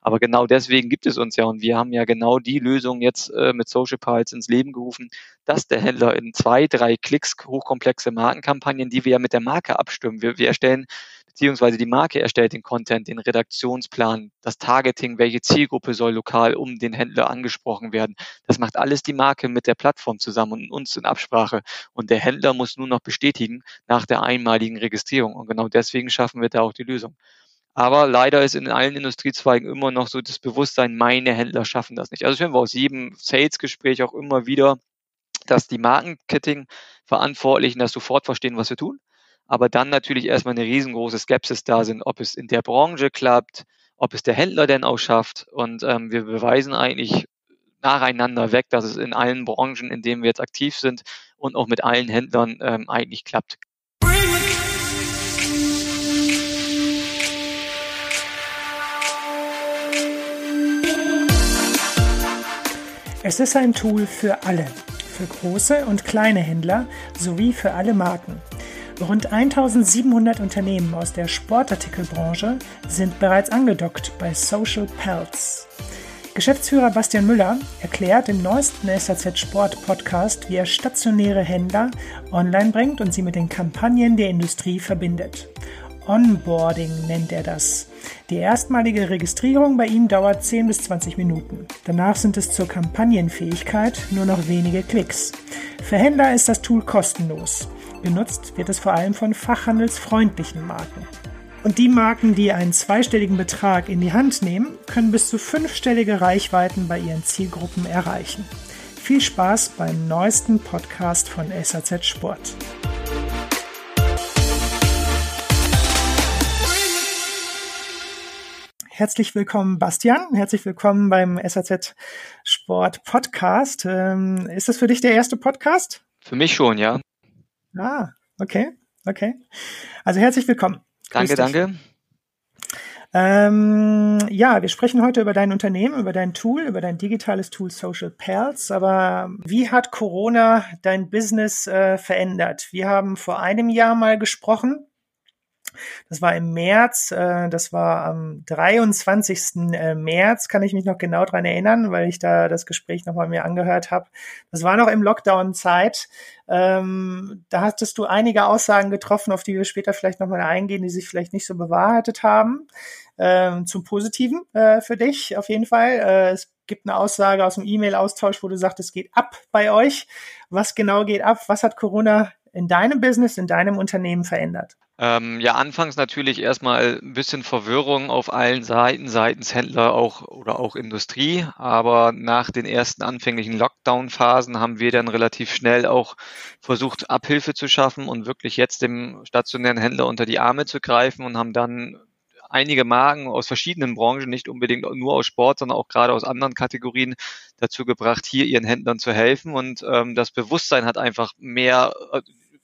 Aber genau deswegen gibt es uns ja und wir haben ja genau die Lösung jetzt äh, mit Social Pulse ins Leben gerufen, dass der Händler in zwei, drei Klicks hochkomplexe Markenkampagnen, die wir ja mit der Marke abstimmen. Wir, wir erstellen beziehungsweise die Marke erstellt den Content, den Redaktionsplan, das Targeting, welche Zielgruppe soll lokal um den Händler angesprochen werden. Das macht alles die Marke mit der Plattform zusammen und uns in Absprache. Und der Händler muss nur noch bestätigen nach der einmaligen Registrierung. Und genau deswegen schaffen wir da auch die Lösung. Aber leider ist in allen Industriezweigen immer noch so das Bewusstsein, meine Händler schaffen das nicht. Also hören wir aus jedem Sales-Gespräch auch immer wieder, dass die Marketing-Verantwortlichen das sofort verstehen, was wir tun aber dann natürlich erstmal eine riesengroße Skepsis da sind, ob es in der Branche klappt, ob es der Händler denn auch schafft. Und ähm, wir beweisen eigentlich nacheinander weg, dass es in allen Branchen, in denen wir jetzt aktiv sind und auch mit allen Händlern ähm, eigentlich klappt. Es ist ein Tool für alle, für große und kleine Händler sowie für alle Marken. Rund 1700 Unternehmen aus der Sportartikelbranche sind bereits angedockt bei Social Pals. Geschäftsführer Bastian Müller erklärt im neuesten SAZ Sport Podcast, wie er stationäre Händler online bringt und sie mit den Kampagnen der Industrie verbindet. Onboarding nennt er das. Die erstmalige Registrierung bei ihm dauert 10 bis 20 Minuten. Danach sind es zur Kampagnenfähigkeit nur noch wenige Klicks. Für Händler ist das Tool kostenlos. Genutzt wird es vor allem von fachhandelsfreundlichen Marken. Und die Marken, die einen zweistelligen Betrag in die Hand nehmen, können bis zu fünfstellige Reichweiten bei ihren Zielgruppen erreichen. Viel Spaß beim neuesten Podcast von SAZ Sport. Herzlich willkommen, Bastian. Herzlich willkommen beim SAZ Sport Podcast. Ähm, ist das für dich der erste Podcast? Für mich schon, ja. Ah, okay, okay. Also herzlich willkommen. Danke, danke. Ähm, ja, wir sprechen heute über dein Unternehmen, über dein Tool, über dein digitales Tool Social Pals. Aber wie hat Corona dein Business äh, verändert? Wir haben vor einem Jahr mal gesprochen das war im März, äh, das war am 23. Äh, März, kann ich mich noch genau dran erinnern, weil ich da das Gespräch nochmal mir angehört habe. Das war noch im Lockdown-Zeit. Ähm, da hattest du einige Aussagen getroffen, auf die wir später vielleicht nochmal eingehen, die sich vielleicht nicht so bewahrheitet haben. Ähm, zum Positiven äh, für dich auf jeden Fall. Äh, es gibt eine Aussage aus dem E-Mail-Austausch, wo du sagst, es geht ab bei euch. Was genau geht ab? Was hat Corona in deinem Business, in deinem Unternehmen verändert? Ähm, ja, anfangs natürlich erstmal ein bisschen Verwirrung auf allen Seiten, seitens Händler auch oder auch Industrie. Aber nach den ersten anfänglichen Lockdown-Phasen haben wir dann relativ schnell auch versucht, Abhilfe zu schaffen und wirklich jetzt dem stationären Händler unter die Arme zu greifen und haben dann einige Marken aus verschiedenen Branchen, nicht unbedingt nur aus Sport, sondern auch gerade aus anderen Kategorien dazu gebracht, hier ihren Händlern zu helfen. Und ähm, das Bewusstsein hat einfach mehr äh,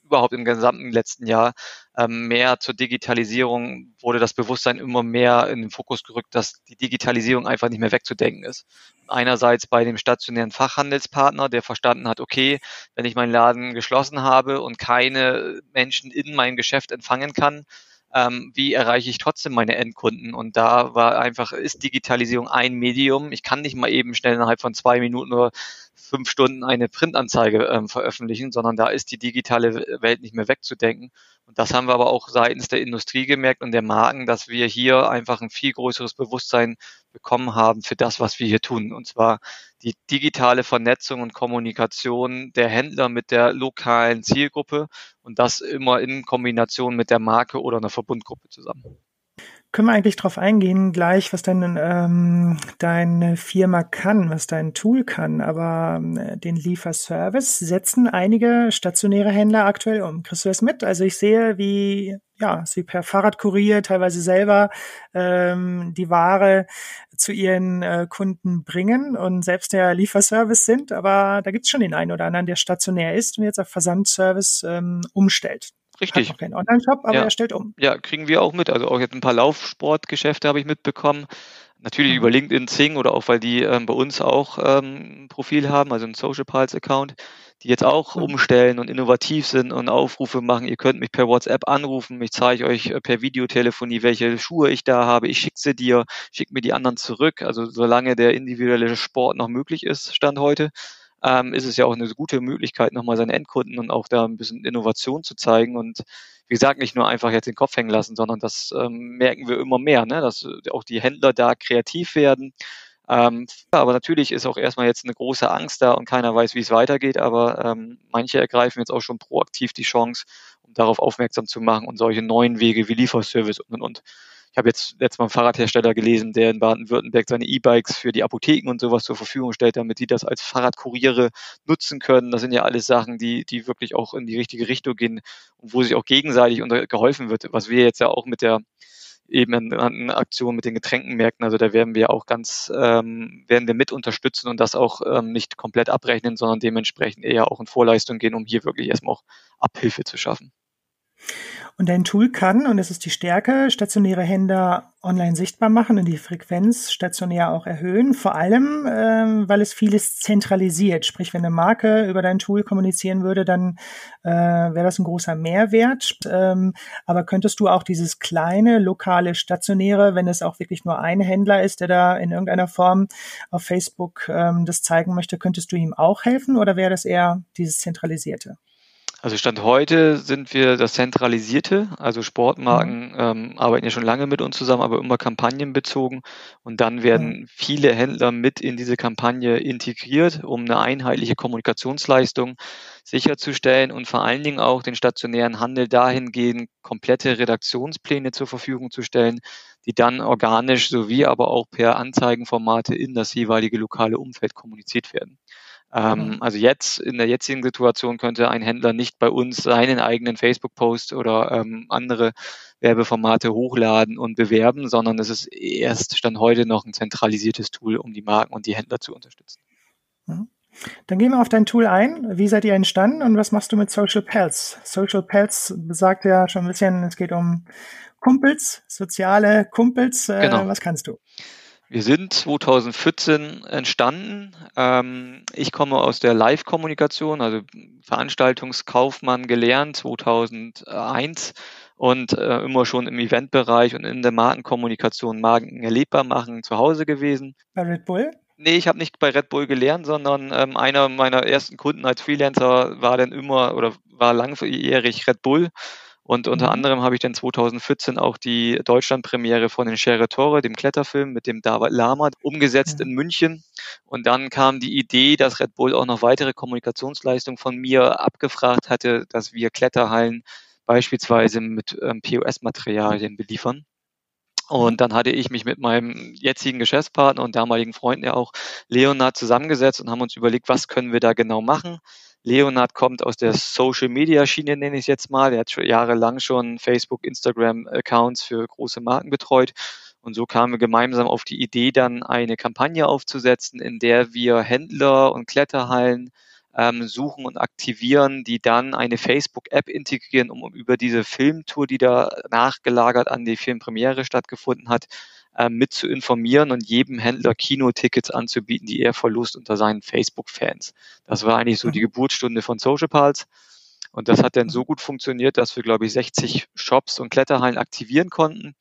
überhaupt im gesamten letzten Jahr ähm, mehr zur Digitalisierung wurde das Bewusstsein immer mehr in den Fokus gerückt, dass die Digitalisierung einfach nicht mehr wegzudenken ist. Einerseits bei dem stationären Fachhandelspartner, der verstanden hat, okay, wenn ich meinen Laden geschlossen habe und keine Menschen in mein Geschäft empfangen kann, ähm, wie erreiche ich trotzdem meine Endkunden? Und da war einfach, ist Digitalisierung ein Medium. Ich kann nicht mal eben schnell innerhalb von zwei Minuten oder fünf Stunden eine Printanzeige ähm, veröffentlichen, sondern da ist die digitale Welt nicht mehr wegzudenken. Und das haben wir aber auch seitens der Industrie gemerkt und der Marken, dass wir hier einfach ein viel größeres Bewusstsein bekommen haben für das, was wir hier tun. Und zwar die digitale Vernetzung und Kommunikation der Händler mit der lokalen Zielgruppe und das immer in Kombination mit der Marke oder einer Verbundgruppe zusammen können wir eigentlich darauf eingehen, gleich, was dein, ähm, deine Firma kann, was dein Tool kann. Aber äh, den Lieferservice setzen einige stationäre Händler aktuell um. Kriegst du das mit? Also ich sehe, wie ja, sie per Fahrradkurier teilweise selber ähm, die Ware zu ihren äh, Kunden bringen und selbst der Lieferservice sind. Aber da gibt's schon den einen oder anderen, der stationär ist und jetzt auf Versandservice ähm, umstellt. Richtig. Hat keinen Online-Shop, aber ja. er stellt um. Ja, kriegen wir auch mit. Also auch jetzt ein paar Laufsportgeschäfte habe ich mitbekommen, Natürlich mhm. über LinkedIn, Zing oder auch, weil die ähm, bei uns auch ähm, ein Profil haben, also ein Social Pulse Account, die jetzt auch mhm. umstellen und innovativ sind und Aufrufe machen. Ihr könnt mich per WhatsApp anrufen, ich zeige euch äh, per Videotelefonie, welche Schuhe ich da habe. Ich schicke sie dir, schicke mir die anderen zurück. Also solange der individuelle Sport noch möglich ist, Stand heute, ähm, ist es ja auch eine gute Möglichkeit, nochmal seinen Endkunden und auch da ein bisschen Innovation zu zeigen und wie gesagt, nicht nur einfach jetzt den Kopf hängen lassen, sondern das ähm, merken wir immer mehr, ne? dass auch die Händler da kreativ werden. Ähm, aber natürlich ist auch erstmal jetzt eine große Angst da und keiner weiß, wie es weitergeht, aber ähm, manche ergreifen jetzt auch schon proaktiv die Chance, um darauf aufmerksam zu machen und solche neuen Wege wie Lieferservice und und und. Ich habe jetzt letztes Mal einen Fahrradhersteller gelesen, der in Baden-Württemberg seine E-Bikes für die Apotheken und sowas zur Verfügung stellt, damit die das als Fahrradkuriere nutzen können. Das sind ja alles Sachen, die, die wirklich auch in die richtige Richtung gehen und wo sich auch gegenseitig geholfen wird, was wir jetzt ja auch mit der eben eine Aktion mit den Getränkenmärkten. Also da werden wir auch ganz, ähm, werden wir mit unterstützen und das auch ähm, nicht komplett abrechnen, sondern dementsprechend eher auch in Vorleistung gehen, um hier wirklich erstmal auch Abhilfe zu schaffen. Und dein Tool kann, und das ist die Stärke, stationäre Händler online sichtbar machen und die Frequenz stationär auch erhöhen. Vor allem, ähm, weil es vieles zentralisiert. Sprich, wenn eine Marke über dein Tool kommunizieren würde, dann äh, wäre das ein großer Mehrwert. Ähm, aber könntest du auch dieses kleine, lokale, stationäre, wenn es auch wirklich nur ein Händler ist, der da in irgendeiner Form auf Facebook ähm, das zeigen möchte, könntest du ihm auch helfen oder wäre das eher dieses zentralisierte? Also Stand heute sind wir das Zentralisierte. Also Sportmarken mhm. ähm, arbeiten ja schon lange mit uns zusammen, aber immer kampagnenbezogen. Und dann werden mhm. viele Händler mit in diese Kampagne integriert, um eine einheitliche Kommunikationsleistung sicherzustellen und vor allen Dingen auch den stationären Handel dahingehend komplette Redaktionspläne zur Verfügung zu stellen, die dann organisch sowie aber auch per Anzeigenformate in das jeweilige lokale Umfeld kommuniziert werden. Ähm, mhm. Also jetzt, in der jetzigen Situation könnte ein Händler nicht bei uns seinen eigenen Facebook-Post oder ähm, andere Werbeformate hochladen und bewerben, sondern es ist erst Stand heute noch ein zentralisiertes Tool, um die Marken und die Händler zu unterstützen. Mhm. Dann gehen wir auf dein Tool ein. Wie seid ihr entstanden und was machst du mit Social Pals? Social Pals besagt ja schon ein bisschen, es geht um Kumpels, soziale Kumpels. Äh, genau. Was kannst du? Wir sind 2014 entstanden. Ähm, ich komme aus der Live-Kommunikation, also Veranstaltungskaufmann gelernt 2001 und äh, immer schon im Eventbereich und in der Markenkommunikation Marken erlebbar machen zu Hause gewesen. Bei Red Bull? Nee, ich habe nicht bei Red Bull gelernt, sondern ähm, einer meiner ersten Kunden als Freelancer war dann immer oder war langjährig Red Bull. Und unter mhm. anderem habe ich dann 2014 auch die Deutschlandpremiere von den Schere Tore, dem Kletterfilm mit dem David Lama, umgesetzt mhm. in München. Und dann kam die Idee, dass Red Bull auch noch weitere Kommunikationsleistungen von mir abgefragt hatte, dass wir Kletterhallen beispielsweise mit ähm, POS-Materialien beliefern. Und mhm. dann hatte ich mich mit meinem jetzigen Geschäftspartner und damaligen Freunden ja auch Leonard zusammengesetzt und haben uns überlegt, was können wir da genau machen. Leonard kommt aus der Social Media Schiene, nenne ich es jetzt mal. Er hat schon jahrelang schon Facebook, Instagram Accounts für große Marken betreut. Und so kamen wir gemeinsam auf die Idee, dann eine Kampagne aufzusetzen, in der wir Händler und Kletterhallen ähm, suchen und aktivieren, die dann eine Facebook-App integrieren, um über diese Filmtour, die da nachgelagert an die Filmpremiere stattgefunden hat, äh, mit zu informieren und jedem Händler Kinotickets anzubieten, die er verlust unter seinen Facebook-Fans. Das war eigentlich so die mhm. Geburtsstunde von Social Pulse. Und das hat dann so gut funktioniert, dass wir, glaube ich, 60 Shops und Kletterhallen aktivieren konnten.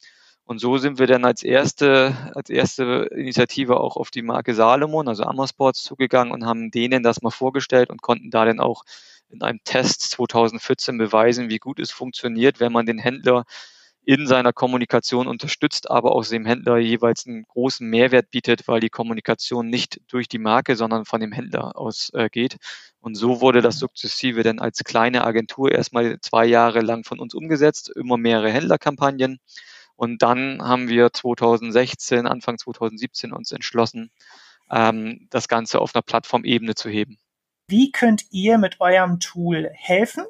Und so sind wir dann als erste, als erste Initiative auch auf die Marke Salomon, also Ammersports, zugegangen und haben denen das mal vorgestellt und konnten da dann auch in einem Test 2014 beweisen, wie gut es funktioniert, wenn man den Händler in seiner Kommunikation unterstützt, aber auch dem Händler jeweils einen großen Mehrwert bietet, weil die Kommunikation nicht durch die Marke, sondern von dem Händler ausgeht. Äh, und so wurde das sukzessive dann als kleine Agentur erstmal zwei Jahre lang von uns umgesetzt, immer mehrere Händlerkampagnen. Und dann haben wir 2016, Anfang 2017 uns entschlossen, ähm, das Ganze auf einer Plattformebene zu heben. Wie könnt ihr mit eurem Tool helfen?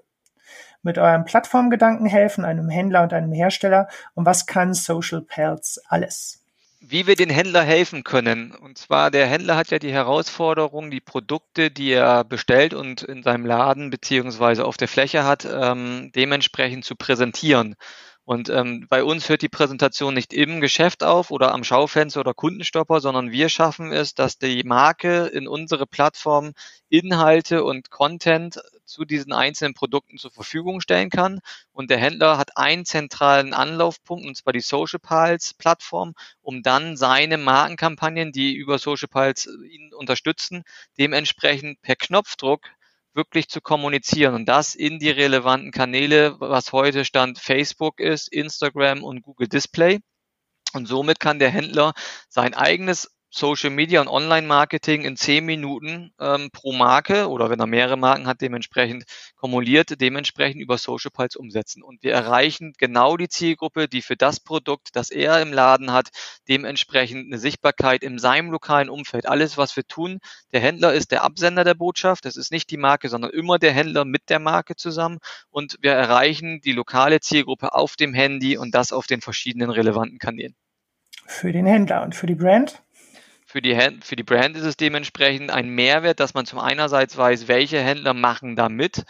Mit eurem Plattformgedanken helfen, einem Händler und einem Hersteller? Und was kann Social Pals alles? Wie wir den Händler helfen können. Und zwar, der Händler hat ja die Herausforderung, die Produkte, die er bestellt und in seinem Laden beziehungsweise auf der Fläche hat, ähm, dementsprechend zu präsentieren. Und ähm, bei uns hört die Präsentation nicht im Geschäft auf oder am Schaufenster oder Kundenstopper, sondern wir schaffen es, dass die Marke in unsere Plattform Inhalte und Content zu diesen einzelnen Produkten zur Verfügung stellen kann. Und der Händler hat einen zentralen Anlaufpunkt, und zwar die Social Pals Plattform, um dann seine Markenkampagnen, die über Social Pals ihn unterstützen, dementsprechend per Knopfdruck wirklich zu kommunizieren und das in die relevanten Kanäle, was heute Stand Facebook ist, Instagram und Google Display. Und somit kann der Händler sein eigenes Social Media und Online-Marketing in zehn Minuten ähm, pro Marke oder wenn er mehrere Marken hat, dementsprechend kumuliert, dementsprechend über Social Pulse umsetzen. Und wir erreichen genau die Zielgruppe, die für das Produkt, das er im Laden hat, dementsprechend eine Sichtbarkeit in seinem lokalen Umfeld. Alles, was wir tun, der Händler ist der Absender der Botschaft. Das ist nicht die Marke, sondern immer der Händler mit der Marke zusammen. Und wir erreichen die lokale Zielgruppe auf dem Handy und das auf den verschiedenen relevanten Kanälen. Für den Händler und für die Brand? Für die, für die Brand ist es dementsprechend ein Mehrwert, dass man zum einerseits weiß, welche Händler machen da mit.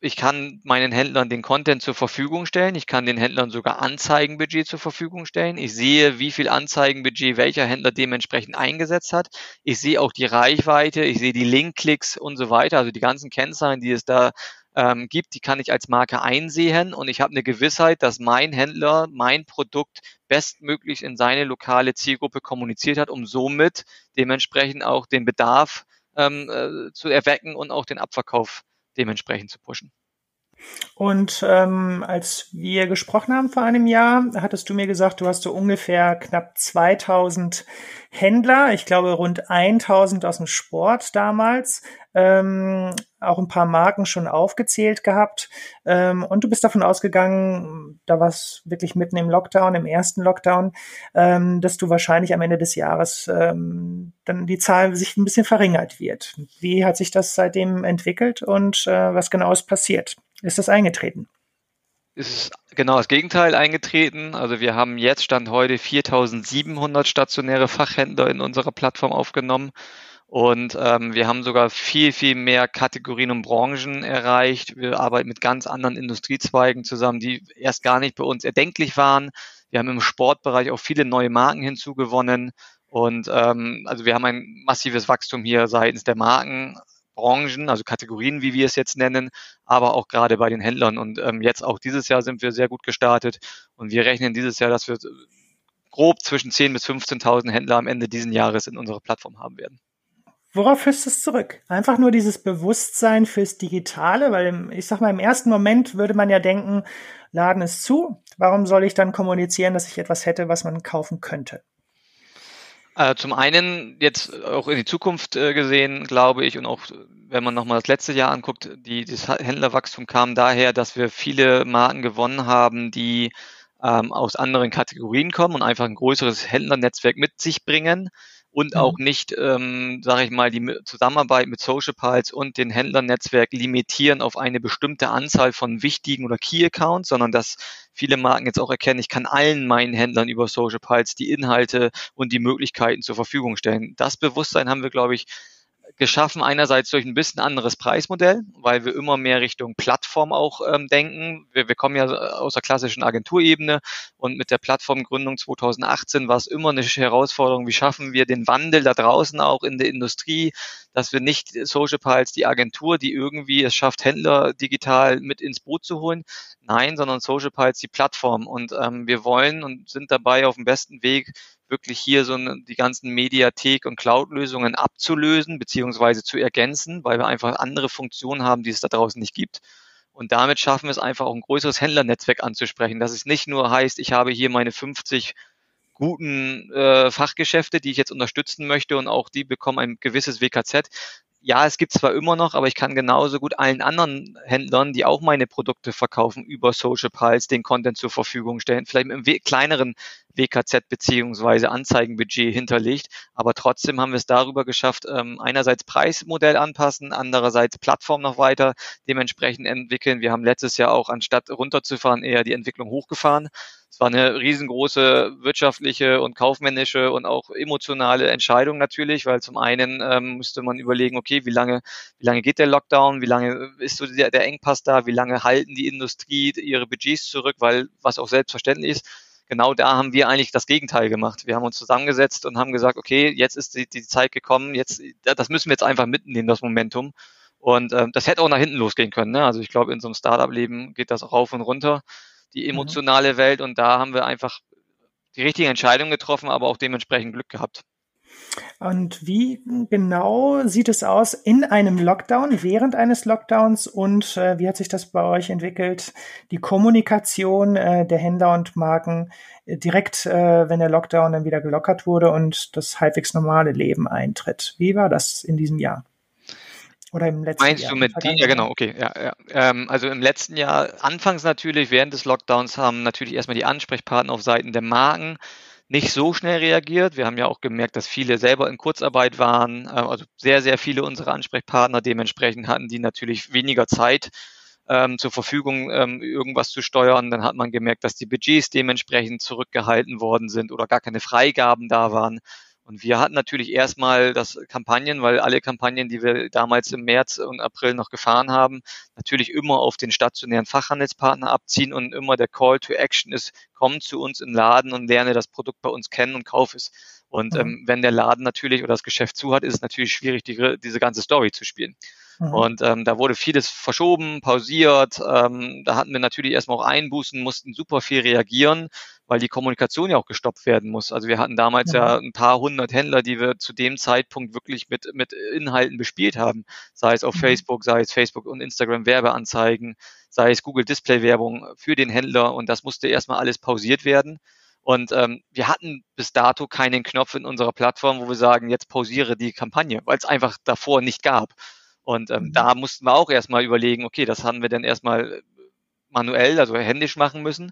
Ich kann meinen Händlern den Content zur Verfügung stellen. Ich kann den Händlern sogar Anzeigenbudget zur Verfügung stellen. Ich sehe, wie viel Anzeigenbudget welcher Händler dementsprechend eingesetzt hat. Ich sehe auch die Reichweite, ich sehe die Linkklicks und so weiter. Also die ganzen Kennzahlen, die es da ähm, gibt, die kann ich als Marke einsehen und ich habe eine Gewissheit, dass mein Händler mein Produkt bestmöglich in seine lokale Zielgruppe kommuniziert hat, um somit dementsprechend auch den Bedarf ähm, äh, zu erwecken und auch den Abverkauf dementsprechend zu pushen. Und ähm, als wir gesprochen haben vor einem Jahr, hattest du mir gesagt, du hast so ungefähr knapp 2000 Händler, ich glaube rund 1000 aus dem Sport damals, ähm, auch ein paar Marken schon aufgezählt gehabt. Ähm, und du bist davon ausgegangen, da war es wirklich mitten im Lockdown, im ersten Lockdown, ähm, dass du wahrscheinlich am Ende des Jahres ähm, dann die Zahl sich ein bisschen verringert wird. Wie hat sich das seitdem entwickelt und äh, was genau ist passiert? Ist das eingetreten? Es ist genau das Gegenteil eingetreten. Also wir haben jetzt Stand heute 4700 stationäre Fachhändler in unserer Plattform aufgenommen. Und ähm, wir haben sogar viel, viel mehr Kategorien und Branchen erreicht. Wir arbeiten mit ganz anderen Industriezweigen zusammen, die erst gar nicht bei uns erdenklich waren. Wir haben im Sportbereich auch viele neue Marken hinzugewonnen. Und ähm, also wir haben ein massives Wachstum hier seitens der Marken, Branchen, also Kategorien, wie wir es jetzt nennen, aber auch gerade bei den Händlern. Und ähm, jetzt auch dieses Jahr sind wir sehr gut gestartet und wir rechnen dieses Jahr, dass wir grob zwischen 10.000 bis 15.000 Händler am Ende dieses Jahres in unserer Plattform haben werden. Worauf führst du es zurück? Einfach nur dieses Bewusstsein fürs Digitale, weil ich sag mal, im ersten Moment würde man ja denken, Laden ist zu, warum soll ich dann kommunizieren, dass ich etwas hätte, was man kaufen könnte? Äh, zum einen jetzt auch in die Zukunft äh, gesehen, glaube ich, und auch wenn man nochmal das letzte Jahr anguckt, die, das Händlerwachstum kam daher, dass wir viele Marken gewonnen haben, die ähm, aus anderen Kategorien kommen und einfach ein größeres Händlernetzwerk mit sich bringen und mhm. auch nicht, ähm, sage ich mal, die Zusammenarbeit mit Social Pals und den Händlernetzwerk limitieren auf eine bestimmte Anzahl von wichtigen oder Key Accounts, sondern dass viele Marken jetzt auch erkennen, ich kann allen meinen Händlern über Social Pals die Inhalte und die Möglichkeiten zur Verfügung stellen. Das Bewusstsein haben wir, glaube ich, geschaffen, einerseits durch ein bisschen anderes Preismodell, weil wir immer mehr Richtung Plattform auch ähm, denken. Wir, wir kommen ja aus der klassischen Agenturebene und mit der Plattformgründung 2018 war es immer eine Herausforderung, wie schaffen wir den Wandel da draußen auch in der Industrie, dass wir nicht Social Piles, die Agentur, die irgendwie es schafft, Händler digital mit ins Boot zu holen, nein, sondern Social Piles, die Plattform. Und ähm, wir wollen und sind dabei auf dem besten Weg, wirklich hier so die ganzen Mediathek- und Cloud-Lösungen abzulösen beziehungsweise zu ergänzen, weil wir einfach andere Funktionen haben, die es da draußen nicht gibt. Und damit schaffen wir es einfach auch ein größeres Händlernetzwerk anzusprechen, dass es nicht nur heißt, ich habe hier meine 50 guten äh, Fachgeschäfte, die ich jetzt unterstützen möchte und auch die bekommen ein gewisses WKZ, ja, es gibt zwar immer noch, aber ich kann genauso gut allen anderen Händlern, die auch meine Produkte verkaufen, über Social Pulse den Content zur Verfügung stellen, vielleicht einem kleineren WKZ beziehungsweise Anzeigenbudget hinterlegt, aber trotzdem haben wir es darüber geschafft, ähm, einerseits Preismodell anpassen, andererseits Plattform noch weiter dementsprechend entwickeln. Wir haben letztes Jahr auch anstatt runterzufahren eher die Entwicklung hochgefahren. Es war eine riesengroße wirtschaftliche und kaufmännische und auch emotionale Entscheidung natürlich, weil zum einen ähm, müsste man überlegen, okay, wie lange, wie lange geht der Lockdown, wie lange ist so der, der Engpass da, wie lange halten die Industrie ihre Budgets zurück, weil was auch selbstverständlich ist, genau da haben wir eigentlich das Gegenteil gemacht. Wir haben uns zusammengesetzt und haben gesagt, okay, jetzt ist die, die Zeit gekommen, jetzt, das müssen wir jetzt einfach mitnehmen, das Momentum. Und ähm, das hätte auch nach hinten losgehen können. Ne? Also ich glaube, in so einem Startup-Leben geht das auch rauf und runter, die mhm. emotionale mhm. Welt. Und da haben wir einfach die richtige Entscheidung getroffen, aber auch dementsprechend Glück gehabt. Und wie genau sieht es aus in einem Lockdown, während eines Lockdowns und äh, wie hat sich das bei euch entwickelt? Die Kommunikation äh, der Händler und Marken äh, direkt, äh, wenn der Lockdown dann wieder gelockert wurde und das halbwegs normale Leben eintritt. Wie war das in diesem Jahr? Oder im letzten Meinst Jahr? Meinst du mit die, ja genau, okay, ja, ja. Ähm, also im letzten Jahr, anfangs natürlich, während des Lockdowns haben natürlich erstmal die Ansprechpartner auf Seiten der Marken nicht so schnell reagiert. Wir haben ja auch gemerkt, dass viele selber in Kurzarbeit waren, äh, also sehr, sehr viele unserer Ansprechpartner dementsprechend hatten die natürlich weniger Zeit ähm, zur Verfügung, ähm, irgendwas zu steuern. Dann hat man gemerkt, dass die Budgets dementsprechend zurückgehalten worden sind oder gar keine Freigaben da waren. Und wir hatten natürlich erstmal das Kampagnen, weil alle Kampagnen, die wir damals im März und April noch gefahren haben, natürlich immer auf den stationären Fachhandelspartner abziehen und immer der Call to Action ist, komm zu uns im Laden und lerne das Produkt bei uns kennen und kauf es. Und mhm. ähm, wenn der Laden natürlich oder das Geschäft zu hat, ist es natürlich schwierig, die, diese ganze Story zu spielen. Mhm. Und ähm, da wurde vieles verschoben, pausiert. Ähm, da hatten wir natürlich erstmal auch Einbußen, mussten super viel reagieren, weil die Kommunikation ja auch gestoppt werden muss. Also wir hatten damals mhm. ja ein paar hundert Händler, die wir zu dem Zeitpunkt wirklich mit, mit Inhalten bespielt haben. Sei es auf mhm. Facebook, sei es Facebook und Instagram Werbeanzeigen, sei es Google Display Werbung für den Händler. Und das musste erstmal alles pausiert werden. Und ähm, wir hatten bis dato keinen Knopf in unserer Plattform, wo wir sagen, jetzt pausiere die Kampagne, weil es einfach davor nicht gab. Und ähm, mhm. da mussten wir auch erstmal überlegen, okay, das haben wir dann erstmal manuell, also händisch machen müssen.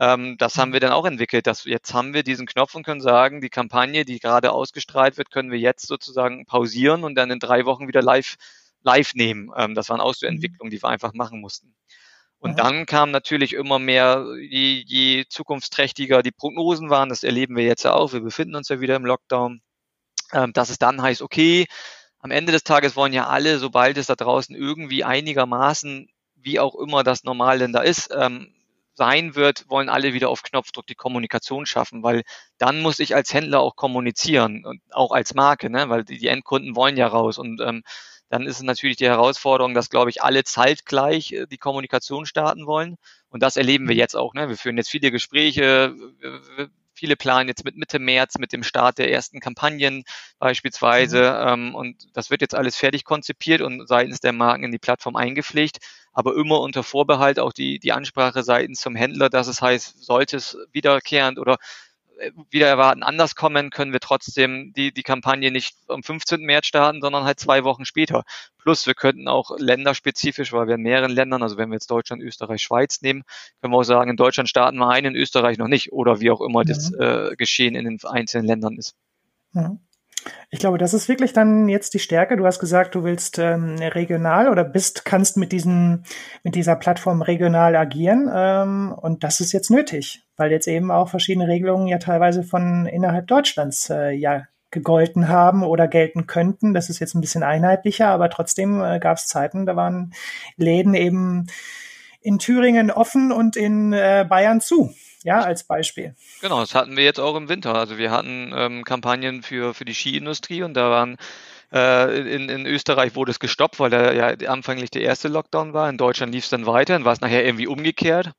Ähm, das haben mhm. wir dann auch entwickelt. Dass jetzt haben wir diesen Knopf und können sagen, die Kampagne, die gerade ausgestrahlt wird, können wir jetzt sozusagen pausieren und dann in drei Wochen wieder live, live nehmen. Ähm, das waren auch so mhm. Entwicklungen, die wir einfach machen mussten. Und dann kam natürlich immer mehr, je, je zukunftsträchtiger die Prognosen waren, das erleben wir jetzt ja auch, wir befinden uns ja wieder im Lockdown, ähm, dass es dann heißt, okay, am Ende des Tages wollen ja alle, sobald es da draußen irgendwie einigermaßen, wie auch immer das normal denn da ist, ähm, sein wird, wollen alle wieder auf Knopfdruck die Kommunikation schaffen, weil dann muss ich als Händler auch kommunizieren und auch als Marke, ne? weil die, die Endkunden wollen ja raus und ähm, dann ist es natürlich die Herausforderung, dass, glaube ich, alle zeitgleich äh, die Kommunikation starten wollen. Und das erleben wir jetzt auch. Ne? Wir führen jetzt viele Gespräche, Viele planen jetzt mit Mitte März mit dem Start der ersten Kampagnen beispielsweise. Mhm. Ähm, und das wird jetzt alles fertig konzipiert und seitens der Marken in die Plattform eingepflegt. Aber immer unter Vorbehalt auch die, die Ansprache seitens zum Händler, dass es heißt, sollte es wiederkehrend oder wieder erwarten anders kommen, können wir trotzdem die, die Kampagne nicht am 15. März starten, sondern halt zwei Wochen später. Plus wir könnten auch länderspezifisch, weil wir in mehreren Ländern, also wenn wir jetzt Deutschland, Österreich, Schweiz nehmen, können wir auch sagen, in Deutschland starten wir ein, in Österreich noch nicht oder wie auch immer mhm. das äh, Geschehen in den einzelnen Ländern ist. Mhm. Ich glaube, das ist wirklich dann jetzt die Stärke. Du hast gesagt, du willst ähm, regional oder bist, kannst mit diesen, mit dieser Plattform regional agieren. Ähm, und das ist jetzt nötig, weil jetzt eben auch verschiedene Regelungen ja teilweise von innerhalb Deutschlands äh, ja gegolten haben oder gelten könnten. Das ist jetzt ein bisschen einheitlicher, aber trotzdem äh, gab es Zeiten, da waren Läden eben in Thüringen offen und in äh, Bayern zu ja, als Beispiel. Genau, das hatten wir jetzt auch im Winter. Also wir hatten ähm, Kampagnen für, für die Skiindustrie und da waren äh, in, in Österreich wurde es gestoppt, weil da ja anfänglich der erste Lockdown war. In Deutschland lief es dann weiter, dann war es nachher irgendwie umgekehrt.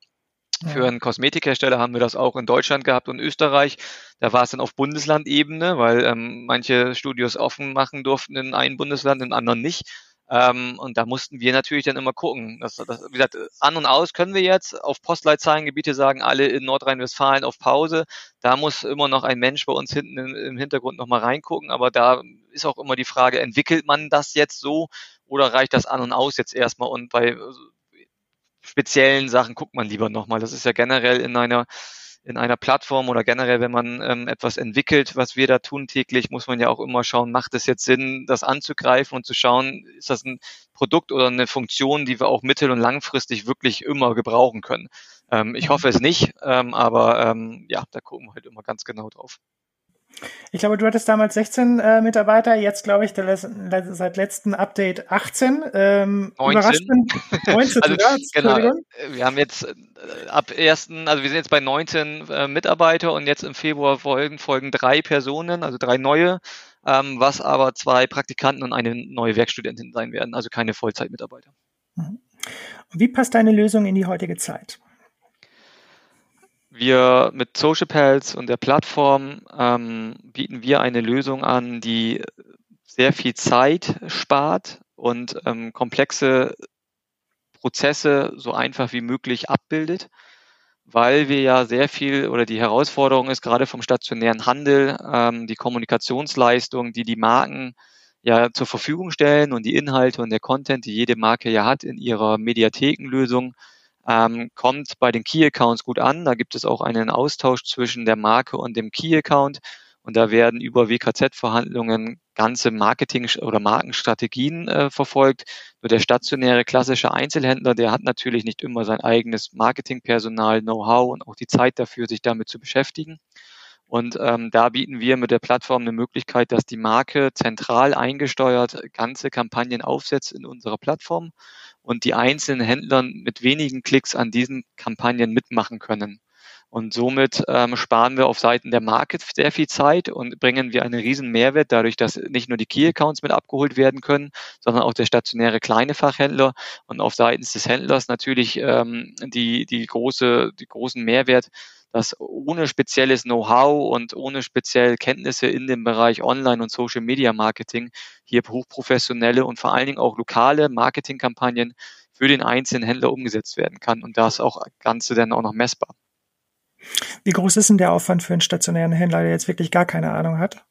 Ja. Für einen Kosmetikhersteller haben wir das auch in Deutschland gehabt und Österreich. Da war es dann auf Bundeslandebene, weil ähm, manche Studios offen machen durften in einem Bundesland, in anderen nicht. Ähm, und da mussten wir natürlich dann immer gucken. Das, das, wie gesagt, an und aus können wir jetzt auf Postleitzahlengebiete sagen, alle in Nordrhein-Westfalen auf Pause. Da muss immer noch ein Mensch bei uns hinten im, im Hintergrund nochmal reingucken. Aber da ist auch immer die Frage, entwickelt man das jetzt so oder reicht das an und aus jetzt erstmal? Und bei speziellen Sachen guckt man lieber nochmal. Das ist ja generell in einer in einer Plattform oder generell, wenn man ähm, etwas entwickelt, was wir da tun täglich, muss man ja auch immer schauen, macht es jetzt Sinn, das anzugreifen und zu schauen, ist das ein Produkt oder eine Funktion, die wir auch mittel- und langfristig wirklich immer gebrauchen können. Ähm, ich hoffe es nicht, ähm, aber ähm, ja, da gucken wir halt immer ganz genau drauf. Ich glaube, du hattest damals 16 äh, Mitarbeiter, jetzt glaube ich der, seit letzten Update 18. Ähm, 19. 19 also, genau, wir haben jetzt äh, ab ersten, also wir sind jetzt bei 19 äh, Mitarbeiter und jetzt im Februar folgen, folgen drei Personen, also drei neue, ähm, was aber zwei Praktikanten und eine neue Werkstudentin sein werden, also keine Vollzeitmitarbeiter. Mhm. Wie passt deine Lösung in die heutige Zeit? Wir mit Social Pals und der Plattform ähm, bieten wir eine Lösung an, die sehr viel Zeit spart und ähm, komplexe Prozesse so einfach wie möglich abbildet, weil wir ja sehr viel oder die Herausforderung ist gerade vom stationären Handel, ähm, die Kommunikationsleistung, die die Marken ja zur Verfügung stellen und die Inhalte und der Content, die jede Marke ja hat in ihrer Mediathekenlösung, ähm, kommt bei den Key Accounts gut an. Da gibt es auch einen Austausch zwischen der Marke und dem Key Account. Und da werden über WKZ-Verhandlungen ganze Marketing- oder Markenstrategien äh, verfolgt. Nur der stationäre klassische Einzelhändler, der hat natürlich nicht immer sein eigenes Marketingpersonal, Know-how und auch die Zeit dafür, sich damit zu beschäftigen. Und ähm, da bieten wir mit der Plattform eine Möglichkeit, dass die Marke zentral eingesteuert ganze Kampagnen aufsetzt in unserer Plattform und die einzelnen Händler mit wenigen Klicks an diesen Kampagnen mitmachen können. Und somit ähm, sparen wir auf Seiten der Market sehr viel Zeit und bringen wir einen riesen Mehrwert dadurch, dass nicht nur die Key-Accounts mit abgeholt werden können, sondern auch der stationäre kleine Fachhändler und auf Seiten des Händlers natürlich ähm, die, die, große, die großen Mehrwert, dass ohne spezielles Know-how und ohne spezielle Kenntnisse in dem Bereich Online- und Social-Media-Marketing hier hochprofessionelle und vor allen Dingen auch lokale Marketingkampagnen für den einzelnen Händler umgesetzt werden kann und das auch Ganze dann auch noch messbar. Wie groß ist denn der Aufwand für einen stationären Händler, der jetzt wirklich gar keine Ahnung hat?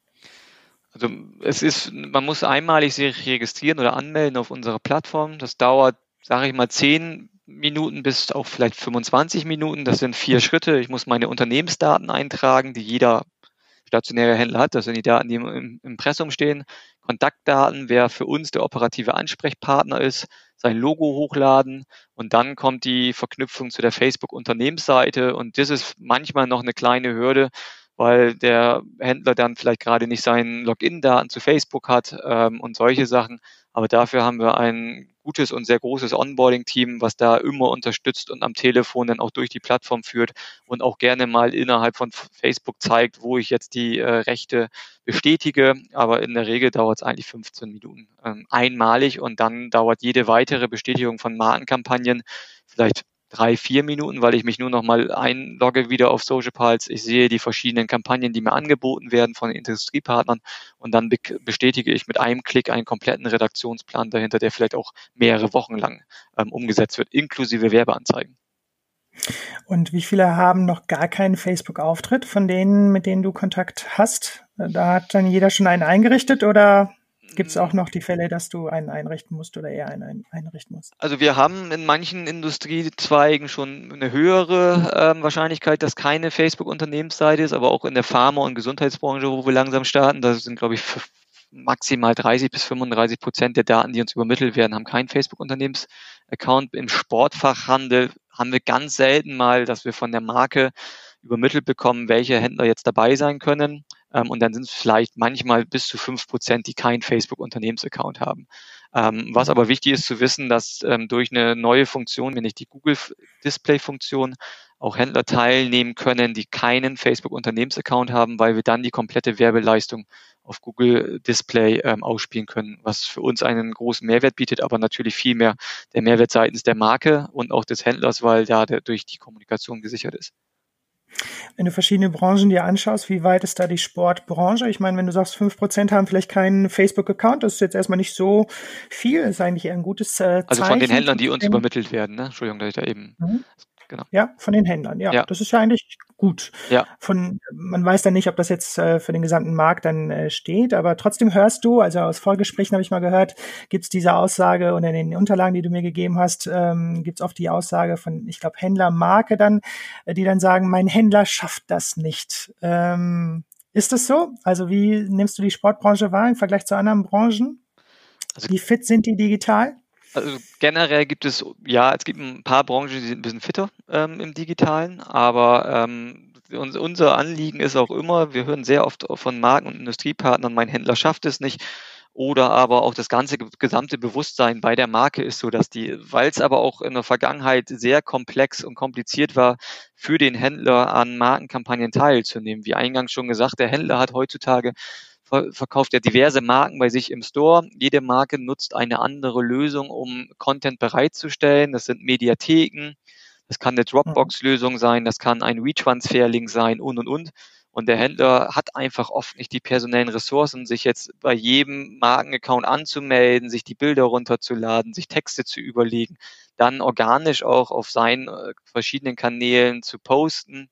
Also es ist, man muss einmalig sich registrieren oder anmelden auf unserer Plattform. Das dauert, sage ich mal, zehn Minuten bis auch vielleicht 25 Minuten. Das sind vier Schritte. Ich muss meine Unternehmensdaten eintragen, die jeder stationäre Händler hat. Das sind die Daten, die im Impressum stehen. Kontaktdaten, wer für uns der operative Ansprechpartner ist, sein Logo hochladen und dann kommt die Verknüpfung zu der Facebook-Unternehmensseite und das ist manchmal noch eine kleine Hürde, weil der Händler dann vielleicht gerade nicht seinen Login-Daten zu Facebook hat ähm, und solche Sachen. Aber dafür haben wir ein gutes und sehr großes Onboarding-Team, was da immer unterstützt und am Telefon dann auch durch die Plattform führt und auch gerne mal innerhalb von Facebook zeigt, wo ich jetzt die äh, Rechte bestätige. Aber in der Regel dauert es eigentlich 15 Minuten ähm, einmalig und dann dauert jede weitere Bestätigung von Markenkampagnen vielleicht drei, vier Minuten, weil ich mich nur noch mal einlogge wieder auf Social Pulse. Ich sehe die verschiedenen Kampagnen, die mir angeboten werden von Industriepartnern und dann be bestätige ich mit einem Klick einen kompletten Redaktionsplan dahinter, der vielleicht auch mehrere Wochen lang ähm, umgesetzt wird, inklusive Werbeanzeigen. Und wie viele haben noch gar keinen Facebook-Auftritt von denen, mit denen du Kontakt hast? Da hat dann jeder schon einen eingerichtet oder Gibt es auch noch die Fälle, dass du einen einrichten musst oder eher einen einrichten musst? Also wir haben in manchen Industriezweigen schon eine höhere ähm, Wahrscheinlichkeit, dass keine Facebook-Unternehmensseite ist, aber auch in der Pharma- und Gesundheitsbranche, wo wir langsam starten, da sind, glaube ich, maximal 30 bis 35 Prozent der Daten, die uns übermittelt werden, haben keinen Facebook-Unternehmensaccount. Im Sportfachhandel haben wir ganz selten mal, dass wir von der Marke übermittelt bekommen, welche Händler jetzt dabei sein können. Ähm, und dann sind es vielleicht manchmal bis zu fünf Prozent, die keinen Facebook-Unternehmensaccount haben. Ähm, was aber wichtig ist zu wissen, dass ähm, durch eine neue Funktion, wenn ich die Google Display-Funktion, auch Händler teilnehmen können, die keinen Facebook-Unternehmensaccount haben, weil wir dann die komplette Werbeleistung auf Google Display ähm, ausspielen können, was für uns einen großen Mehrwert bietet, aber natürlich viel mehr der Mehrwert seitens der Marke und auch des Händlers, weil da der, durch die Kommunikation gesichert ist. Wenn du verschiedene Branchen dir anschaust, wie weit ist da die Sportbranche? Ich meine, wenn du sagst, fünf Prozent haben vielleicht keinen Facebook-Account, das ist jetzt erstmal nicht so viel, das ist eigentlich eher ein gutes äh, Zeichen. Also von den Händlern, die uns übermittelt werden, ne? Entschuldigung, dass ich da eben mhm. Genau. Ja, von den Händlern. Ja, ja, das ist ja eigentlich gut. Ja. Von, man weiß dann nicht, ob das jetzt äh, für den gesamten Markt dann äh, steht, aber trotzdem hörst du, also aus Vorgesprächen habe ich mal gehört, gibt es diese Aussage und in den Unterlagen, die du mir gegeben hast, ähm, gibt es oft die Aussage von, ich glaube, Händler, Marke dann, äh, die dann sagen, mein Händler schafft das nicht. Ähm, ist das so? Also wie nimmst du die Sportbranche wahr im Vergleich zu anderen Branchen? Also, wie fit sind die digital? Also generell gibt es, ja, es gibt ein paar Branchen, die sind ein bisschen fitter ähm, im Digitalen, aber ähm, unser Anliegen ist auch immer, wir hören sehr oft von Marken und Industriepartnern, mein Händler schafft es nicht. Oder aber auch das ganze gesamte Bewusstsein bei der Marke ist so, dass die, weil es aber auch in der Vergangenheit sehr komplex und kompliziert war, für den Händler an Markenkampagnen teilzunehmen. Wie eingangs schon gesagt, der Händler hat heutzutage verkauft ja diverse Marken bei sich im Store. Jede Marke nutzt eine andere Lösung, um Content bereitzustellen. Das sind Mediatheken, das kann eine Dropbox-Lösung sein, das kann ein WeTransfer-Link sein und und und. Und der Händler hat einfach oft nicht die personellen Ressourcen, sich jetzt bei jedem Markenaccount anzumelden, sich die Bilder runterzuladen, sich Texte zu überlegen, dann organisch auch auf seinen äh, verschiedenen Kanälen zu posten.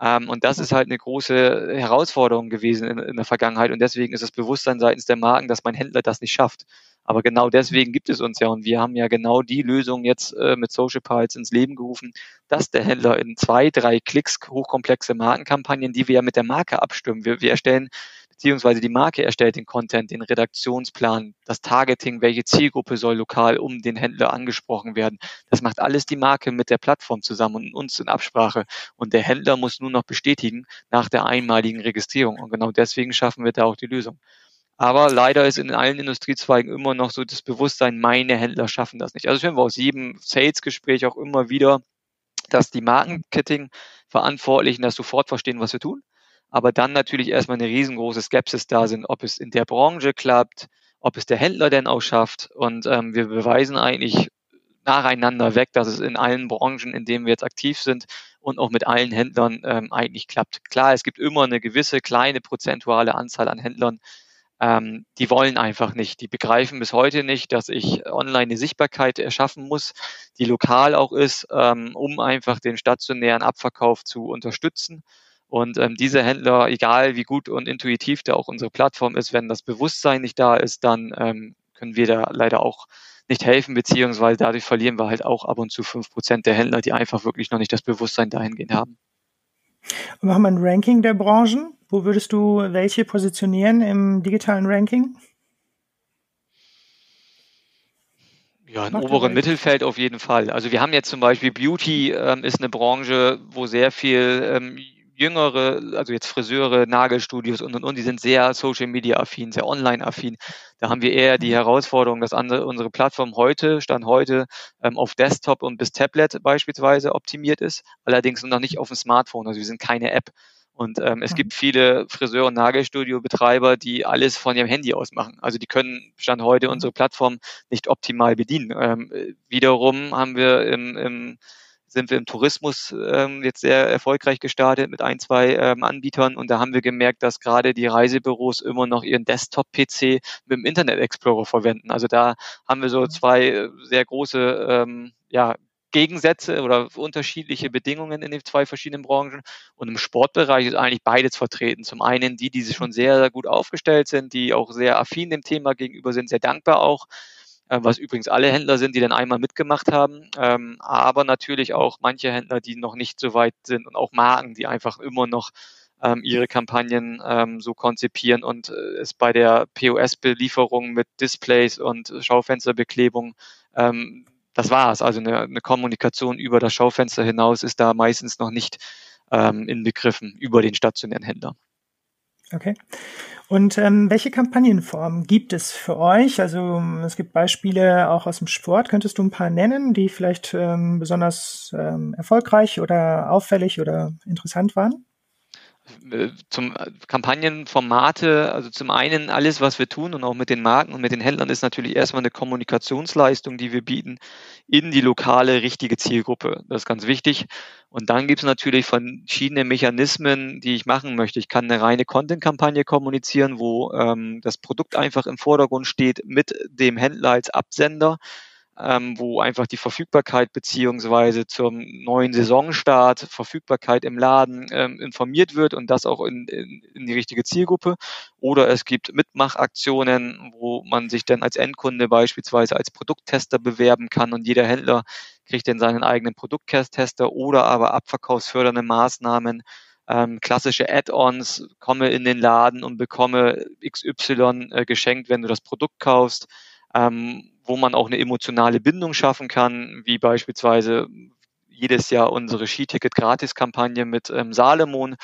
Ähm, und das ist halt eine große Herausforderung gewesen in, in der Vergangenheit. Und deswegen ist das Bewusstsein seitens der Marken, dass mein Händler das nicht schafft. Aber genau deswegen gibt es uns ja und wir haben ja genau die Lösung jetzt äh, mit Social Piles ins Leben gerufen, dass der Händler in zwei, drei Klicks hochkomplexe Markenkampagnen, die wir ja mit der Marke abstimmen, wir, wir erstellen beziehungsweise die Marke erstellt den Content, den Redaktionsplan, das Targeting, welche Zielgruppe soll lokal um den Händler angesprochen werden. Das macht alles die Marke mit der Plattform zusammen und uns in Absprache. Und der Händler muss nur noch bestätigen nach der einmaligen Registrierung. Und genau deswegen schaffen wir da auch die Lösung. Aber leider ist in allen Industriezweigen immer noch so das Bewusstsein, meine Händler schaffen das nicht. Also hören wir aus jedem Sales-Gespräch auch immer wieder, dass die Marketing-Verantwortlichen das sofort verstehen, was wir tun aber dann natürlich erstmal eine riesengroße Skepsis da sind, ob es in der Branche klappt, ob es der Händler denn auch schafft. Und ähm, wir beweisen eigentlich nacheinander weg, dass es in allen Branchen, in denen wir jetzt aktiv sind und auch mit allen Händlern ähm, eigentlich klappt. Klar, es gibt immer eine gewisse kleine prozentuale Anzahl an Händlern, ähm, die wollen einfach nicht. Die begreifen bis heute nicht, dass ich online eine Sichtbarkeit erschaffen muss, die lokal auch ist, ähm, um einfach den stationären Abverkauf zu unterstützen. Und ähm, diese Händler, egal wie gut und intuitiv da auch unsere Plattform ist, wenn das Bewusstsein nicht da ist, dann ähm, können wir da leider auch nicht helfen, beziehungsweise dadurch verlieren wir halt auch ab und zu fünf Prozent der Händler, die einfach wirklich noch nicht das Bewusstsein dahingehend haben. Machen wir ein Ranking der Branchen. Wo würdest du welche positionieren im digitalen Ranking? Ja, im oberen Mittelfeld auf jeden Fall. Also wir haben jetzt zum Beispiel Beauty ähm, ist eine Branche, wo sehr viel ähm, jüngere, also jetzt Friseure, Nagelstudios und und und, die sind sehr Social Media affin, sehr online affin. Da haben wir eher die Herausforderung, dass andere, unsere Plattform heute, Stand heute, ähm, auf Desktop und bis Tablet beispielsweise optimiert ist, allerdings noch nicht auf dem Smartphone. Also wir sind keine App. Und ähm, es mhm. gibt viele Friseur- und Nagelstudio-Betreiber, die alles von ihrem Handy aus machen. Also die können Stand heute mhm. unsere Plattform nicht optimal bedienen. Ähm, wiederum haben wir im, im sind wir im Tourismus ähm, jetzt sehr erfolgreich gestartet mit ein, zwei ähm, Anbietern und da haben wir gemerkt, dass gerade die Reisebüros immer noch ihren Desktop-PC mit dem Internet Explorer verwenden. Also da haben wir so mhm. zwei äh, sehr große ähm, ja, Gegensätze oder unterschiedliche Bedingungen in den zwei verschiedenen Branchen. Und im Sportbereich ist eigentlich beides vertreten. Zum einen die, die schon sehr, sehr gut aufgestellt sind, die auch sehr affin dem Thema gegenüber sind, sehr dankbar auch was übrigens alle Händler sind, die dann einmal mitgemacht haben, ähm, aber natürlich auch manche Händler, die noch nicht so weit sind und auch Marken, die einfach immer noch ähm, ihre Kampagnen ähm, so konzipieren und äh, es bei der POS-Belieferung mit Displays und Schaufensterbeklebung ähm, das war's. Also eine, eine Kommunikation über das Schaufenster hinaus ist da meistens noch nicht ähm, inbegriffen über den stationären Händler. Okay. Und ähm, welche Kampagnenformen gibt es für euch? Also es gibt Beispiele auch aus dem Sport. Könntest du ein paar nennen, die vielleicht ähm, besonders ähm, erfolgreich oder auffällig oder interessant waren? Äh, zum äh, Kampagnenformate, also zum einen alles, was wir tun und auch mit den Marken und mit den Händlern ist natürlich erstmal eine Kommunikationsleistung, die wir bieten in die lokale richtige Zielgruppe. Das ist ganz wichtig. Und dann gibt es natürlich verschiedene Mechanismen, die ich machen möchte. Ich kann eine reine Content-Kampagne kommunizieren, wo ähm, das Produkt einfach im Vordergrund steht mit dem Händler als Absender ähm, wo einfach die Verfügbarkeit beziehungsweise zum neuen Saisonstart, Verfügbarkeit im Laden ähm, informiert wird und das auch in, in, in die richtige Zielgruppe. Oder es gibt Mitmachaktionen, wo man sich dann als Endkunde beispielsweise als Produkttester bewerben kann und jeder Händler kriegt dann seinen eigenen Produkttester oder aber abverkaufsfördernde Maßnahmen, ähm, klassische Add-ons, komme in den Laden und bekomme XY äh, geschenkt, wenn du das Produkt kaufst. Ähm, wo man auch eine emotionale Bindung schaffen kann, wie beispielsweise jedes Jahr unsere Skiticket-Gratis-Kampagne mit ähm, Salomon,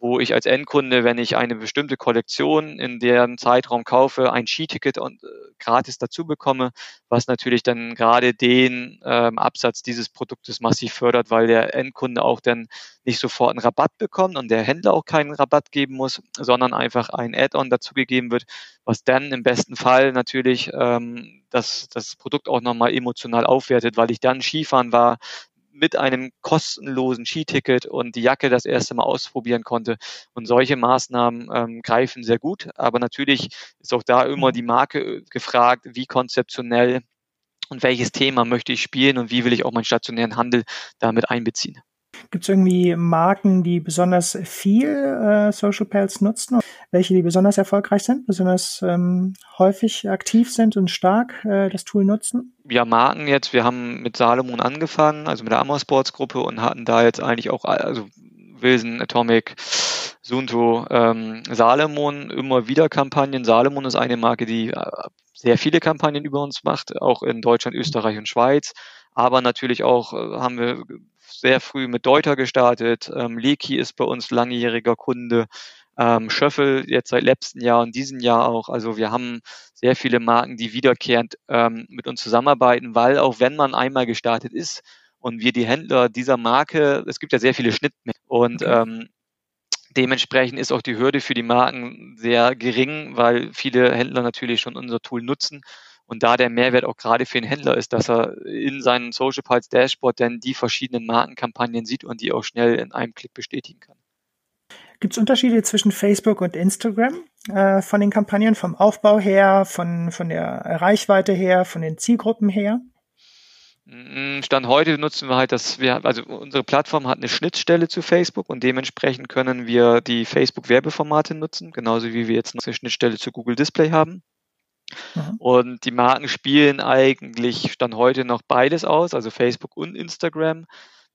wo ich als Endkunde, wenn ich eine bestimmte Kollektion in deren Zeitraum kaufe, ein Skiticket und äh, gratis dazu bekomme, was natürlich dann gerade den ähm, Absatz dieses Produktes massiv fördert, weil der Endkunde auch dann nicht sofort einen Rabatt bekommt und der Händler auch keinen Rabatt geben muss, sondern einfach ein Add-on dazugegeben wird, was dann im besten Fall natürlich ähm, das, das Produkt auch nochmal emotional aufwertet, weil ich dann Skifahren war, mit einem kostenlosen Skiticket und die Jacke das erste Mal ausprobieren konnte. Und solche Maßnahmen ähm, greifen sehr gut. Aber natürlich ist auch da immer mhm. die Marke äh, gefragt, wie konzeptionell und welches Thema möchte ich spielen und wie will ich auch meinen stationären Handel damit einbeziehen. Gibt es irgendwie Marken, die besonders viel äh, Social Pals nutzen? Welche, die besonders erfolgreich sind, besonders ähm, häufig aktiv sind und stark äh, das Tool nutzen? Ja, Marken jetzt. Wir haben mit Salomon angefangen, also mit der Amor Sports Gruppe und hatten da jetzt eigentlich auch, also Wilson, Atomic, Sunto, ähm, Salomon, immer wieder Kampagnen. Salomon ist eine Marke, die äh, sehr viele Kampagnen über uns macht, auch in Deutschland, Österreich und Schweiz. Aber natürlich auch äh, haben wir sehr früh mit Deuter gestartet. Ähm, Leki ist bei uns langjähriger Kunde. Ähm, Schöffel jetzt seit letzten Jahr und diesem Jahr auch. Also wir haben sehr viele Marken, die wiederkehrend ähm, mit uns zusammenarbeiten, weil auch wenn man einmal gestartet ist und wir die Händler dieser Marke, es gibt ja sehr viele Schnittmengen und okay. ähm, dementsprechend ist auch die Hürde für die Marken sehr gering, weil viele Händler natürlich schon unser Tool nutzen und da der Mehrwert auch gerade für den Händler ist, dass er in seinem Social Pulse Dashboard dann die verschiedenen Markenkampagnen sieht und die auch schnell in einem Klick bestätigen kann. Gibt es Unterschiede zwischen Facebook und Instagram äh, von den Kampagnen, vom Aufbau her, von, von der Reichweite her, von den Zielgruppen her? Mm, Stand heute nutzen wir halt, dass wir, also unsere Plattform hat eine Schnittstelle zu Facebook und dementsprechend können wir die Facebook-Werbeformate nutzen, genauso wie wir jetzt eine Schnittstelle zu Google Display haben. Mhm. Und die Marken spielen eigentlich dann heute noch beides aus, also Facebook und Instagram.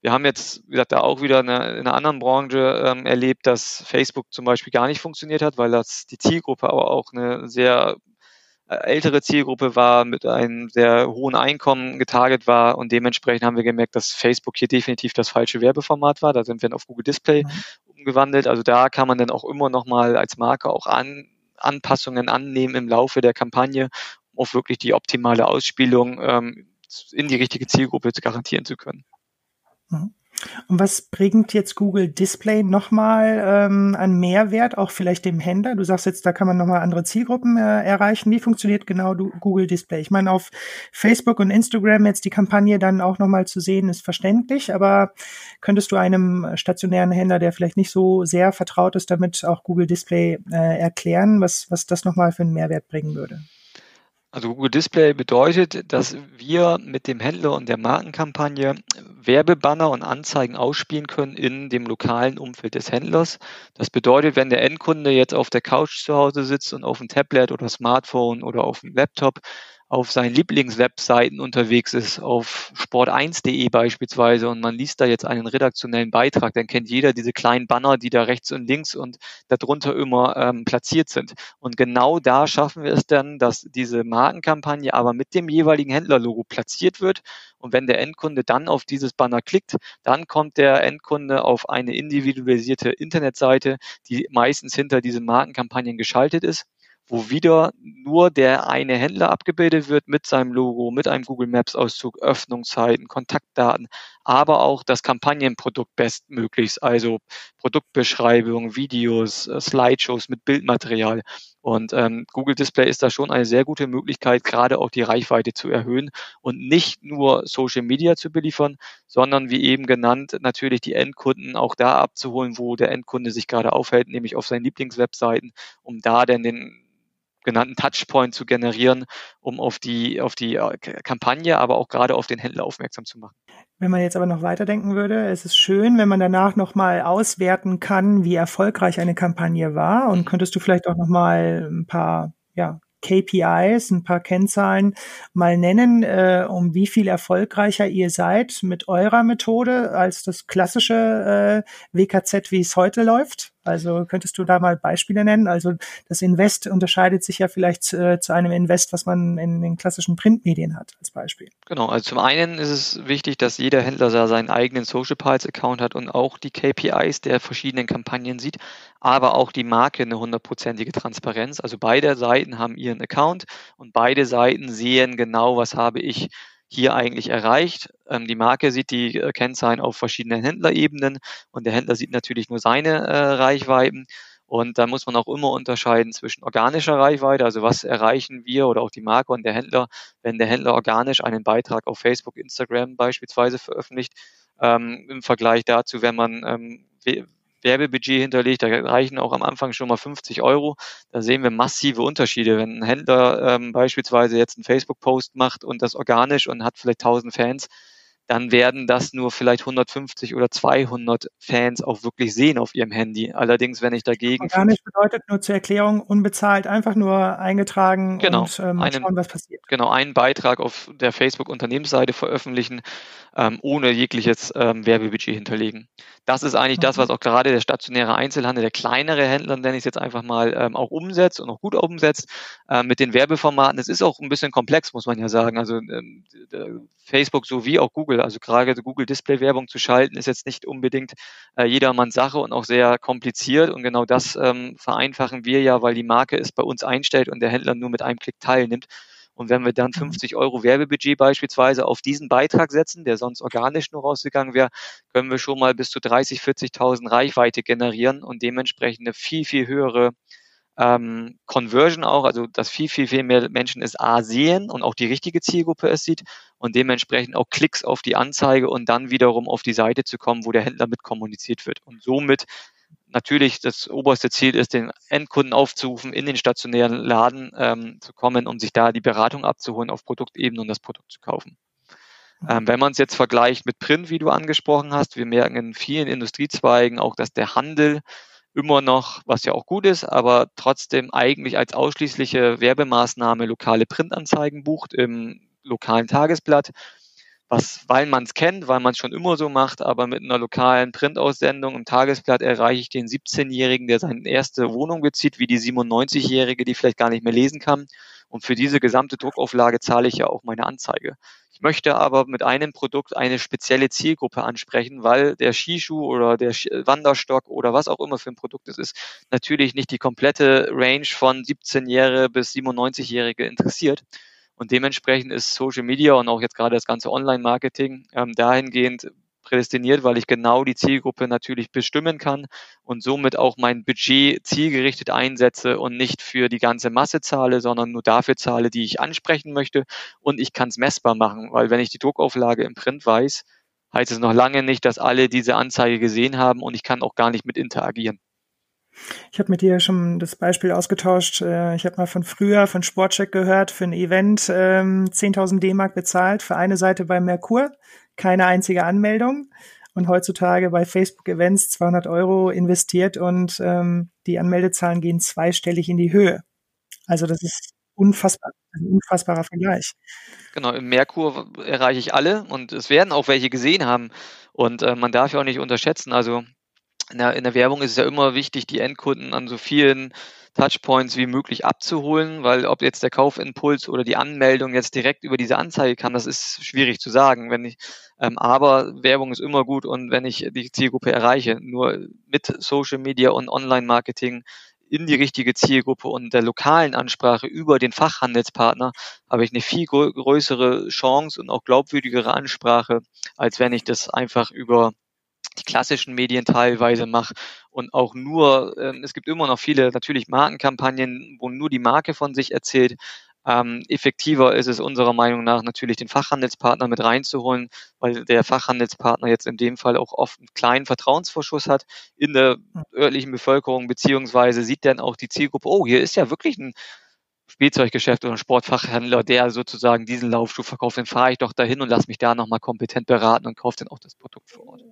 Wir haben jetzt, wie gesagt, da auch wieder eine, in einer anderen Branche ähm, erlebt, dass Facebook zum Beispiel gar nicht funktioniert hat, weil das die Zielgruppe aber auch eine sehr äh, ältere Zielgruppe war, mit einem sehr hohen Einkommen getarget war und dementsprechend haben wir gemerkt, dass Facebook hier definitiv das falsche Werbeformat war. Da sind wir dann auf Google Display mhm. umgewandelt. Also da kann man dann auch immer noch mal als Marke auch an Anpassungen annehmen im Laufe der Kampagne, um auch wirklich die optimale Ausspielung ähm, in die richtige Zielgruppe garantieren zu können. Mhm. Und was bringt jetzt Google Display nochmal ähm, an Mehrwert, auch vielleicht dem Händler? Du sagst jetzt, da kann man nochmal andere Zielgruppen äh, erreichen. Wie funktioniert genau du, Google Display? Ich meine, auf Facebook und Instagram jetzt die Kampagne dann auch nochmal zu sehen, ist verständlich, aber könntest du einem stationären Händler, der vielleicht nicht so sehr vertraut ist, damit auch Google Display äh, erklären, was, was das nochmal für einen Mehrwert bringen würde? Also Google Display bedeutet, dass wir mit dem Händler und der Markenkampagne Werbebanner und Anzeigen ausspielen können in dem lokalen Umfeld des Händlers. Das bedeutet, wenn der Endkunde jetzt auf der Couch zu Hause sitzt und auf dem Tablet oder Smartphone oder auf dem Laptop auf seinen Lieblingswebseiten unterwegs ist, auf sport1.de beispielsweise, und man liest da jetzt einen redaktionellen Beitrag, dann kennt jeder diese kleinen Banner, die da rechts und links und darunter immer ähm, platziert sind. Und genau da schaffen wir es dann, dass diese Markenkampagne aber mit dem jeweiligen Händlerlogo platziert wird. Und wenn der Endkunde dann auf dieses Banner klickt, dann kommt der Endkunde auf eine individualisierte Internetseite, die meistens hinter diesen Markenkampagnen geschaltet ist wo wieder nur der eine Händler abgebildet wird mit seinem Logo, mit einem Google Maps Auszug, Öffnungszeiten, Kontaktdaten, aber auch das Kampagnenprodukt bestmöglichst, also Produktbeschreibung, Videos, äh, Slideshows mit Bildmaterial. Und ähm, Google Display ist da schon eine sehr gute Möglichkeit, gerade auch die Reichweite zu erhöhen und nicht nur Social Media zu beliefern, sondern wie eben genannt, natürlich die Endkunden auch da abzuholen, wo der Endkunde sich gerade aufhält, nämlich auf seinen Lieblingswebseiten, um da dann den genannten Touchpoint zu generieren, um auf die, auf die äh, Kampagne, aber auch gerade auf den Händler aufmerksam zu machen. Wenn man jetzt aber noch weiterdenken würde, es ist schön, wenn man danach nochmal auswerten kann, wie erfolgreich eine Kampagne war. Und mhm. könntest du vielleicht auch nochmal ein paar ja, KPIs, ein paar Kennzahlen mal nennen, äh, um wie viel erfolgreicher ihr seid mit eurer Methode als das klassische äh, WKZ, wie es heute läuft? Also könntest du da mal Beispiele nennen? Also das Invest unterscheidet sich ja vielleicht äh, zu einem Invest, was man in den klassischen Printmedien hat, als Beispiel. Genau, also zum einen ist es wichtig, dass jeder Händler seinen eigenen Social Pulse Account hat und auch die KPIs der verschiedenen Kampagnen sieht, aber auch die Marke eine hundertprozentige Transparenz. Also beide Seiten haben ihren Account und beide Seiten sehen genau, was habe ich hier eigentlich erreicht. Ähm, die Marke sieht die äh, Kennzahlen auf verschiedenen Händlerebenen und der Händler sieht natürlich nur seine äh, Reichweiten. Und da muss man auch immer unterscheiden zwischen organischer Reichweite, also was erreichen wir oder auch die Marke und der Händler, wenn der Händler organisch einen Beitrag auf Facebook, Instagram beispielsweise veröffentlicht, ähm, im Vergleich dazu, wenn man ähm, Werbebudget hinterlegt, da reichen auch am Anfang schon mal 50 Euro. Da sehen wir massive Unterschiede. Wenn ein Händler ähm, beispielsweise jetzt einen Facebook-Post macht und das organisch und hat vielleicht 1000 Fans, dann werden das nur vielleicht 150 oder 200 Fans auch wirklich sehen auf ihrem Handy. Allerdings, wenn ich dagegen... Organisch bedeutet nur zur Erklärung unbezahlt, einfach nur eingetragen genau, und ähm, einen, schauen, was passiert. Genau, einen Beitrag auf der Facebook-Unternehmensseite veröffentlichen, ähm, ohne jegliches ähm, Werbebudget hinterlegen. Das ist eigentlich mhm. das, was auch gerade der stationäre Einzelhandel, der kleinere Händler, nenne ich es jetzt einfach mal, ähm, auch umsetzt und auch gut umsetzt äh, mit den Werbeformaten. Es ist auch ein bisschen komplex, muss man ja sagen. Also ähm, Facebook sowie auch Google, also gerade Google Display Werbung zu schalten, ist jetzt nicht unbedingt äh, jedermanns Sache und auch sehr kompliziert. Und genau das ähm, vereinfachen wir ja, weil die Marke es bei uns einstellt und der Händler nur mit einem Klick teilnimmt. Und wenn wir dann 50 mhm. Euro Werbebudget beispielsweise auf diesen Beitrag setzen, der sonst organisch nur rausgegangen wäre, können wir schon mal bis zu 30, 40.000 Reichweite generieren und dementsprechend eine viel, viel höhere ähm, Conversion auch, also dass viel, viel, viel mehr Menschen es A sehen und auch die richtige Zielgruppe es sieht und dementsprechend auch Klicks auf die Anzeige und dann wiederum auf die Seite zu kommen, wo der Händler mit kommuniziert wird. Und somit natürlich das oberste Ziel ist, den Endkunden aufzurufen, in den stationären Laden ähm, zu kommen, um sich da die Beratung abzuholen auf Produktebene und das Produkt zu kaufen. Ähm, wenn man es jetzt vergleicht mit Print, wie du angesprochen hast, wir merken in vielen Industriezweigen auch, dass der Handel immer noch, was ja auch gut ist, aber trotzdem eigentlich als ausschließliche Werbemaßnahme lokale Printanzeigen bucht im lokalen Tagesblatt was, weil man es kennt, weil man es schon immer so macht, aber mit einer lokalen Printaussendung im Tagesblatt erreiche ich den 17-Jährigen, der seine erste Wohnung bezieht, wie die 97-Jährige, die vielleicht gar nicht mehr lesen kann. Und für diese gesamte Druckauflage zahle ich ja auch meine Anzeige. Ich möchte aber mit einem Produkt eine spezielle Zielgruppe ansprechen, weil der Skischuh oder der Wanderstock oder was auch immer für ein Produkt es ist, natürlich nicht die komplette Range von 17-Jährige bis 97-Jährige interessiert. Und dementsprechend ist Social Media und auch jetzt gerade das ganze Online-Marketing ähm, dahingehend prädestiniert, weil ich genau die Zielgruppe natürlich bestimmen kann und somit auch mein Budget zielgerichtet einsetze und nicht für die ganze Masse zahle, sondern nur dafür zahle, die ich ansprechen möchte. Und ich kann es messbar machen, weil wenn ich die Druckauflage im Print weiß, heißt es noch lange nicht, dass alle diese Anzeige gesehen haben und ich kann auch gar nicht mit interagieren. Ich habe mit dir schon das Beispiel ausgetauscht. Äh, ich habe mal von früher von Sportcheck gehört, für ein Event 10.000 ähm, D-Mark bezahlt für eine Seite bei Merkur, keine einzige Anmeldung. Und heutzutage bei Facebook Events 200 Euro investiert und ähm, die Anmeldezahlen gehen zweistellig in die Höhe. Also das ist unfassbar, ein unfassbarer Vergleich. Genau, im Merkur erreiche ich alle und es werden auch welche gesehen haben. Und äh, man darf ja auch nicht unterschätzen, also in der, in der Werbung ist es ja immer wichtig, die Endkunden an so vielen Touchpoints wie möglich abzuholen, weil ob jetzt der Kaufimpuls oder die Anmeldung jetzt direkt über diese Anzeige kam, das ist schwierig zu sagen. Wenn ich, ähm, aber Werbung ist immer gut und wenn ich die Zielgruppe erreiche, nur mit Social Media und Online-Marketing in die richtige Zielgruppe und der lokalen Ansprache über den Fachhandelspartner habe ich eine viel größere Chance und auch glaubwürdigere Ansprache, als wenn ich das einfach über die klassischen Medien teilweise mache und auch nur, ähm, es gibt immer noch viele natürlich Markenkampagnen, wo nur die Marke von sich erzählt. Ähm, effektiver ist es unserer Meinung nach natürlich den Fachhandelspartner mit reinzuholen, weil der Fachhandelspartner jetzt in dem Fall auch oft einen kleinen Vertrauensvorschuss hat in der örtlichen Bevölkerung, beziehungsweise sieht dann auch die Zielgruppe, oh, hier ist ja wirklich ein Spielzeuggeschäft oder ein Sportfachhändler, der sozusagen diesen Laufschuh verkauft, dann fahre ich doch dahin und lasse mich da nochmal kompetent beraten und kaufe dann auch das Produkt vor Ort.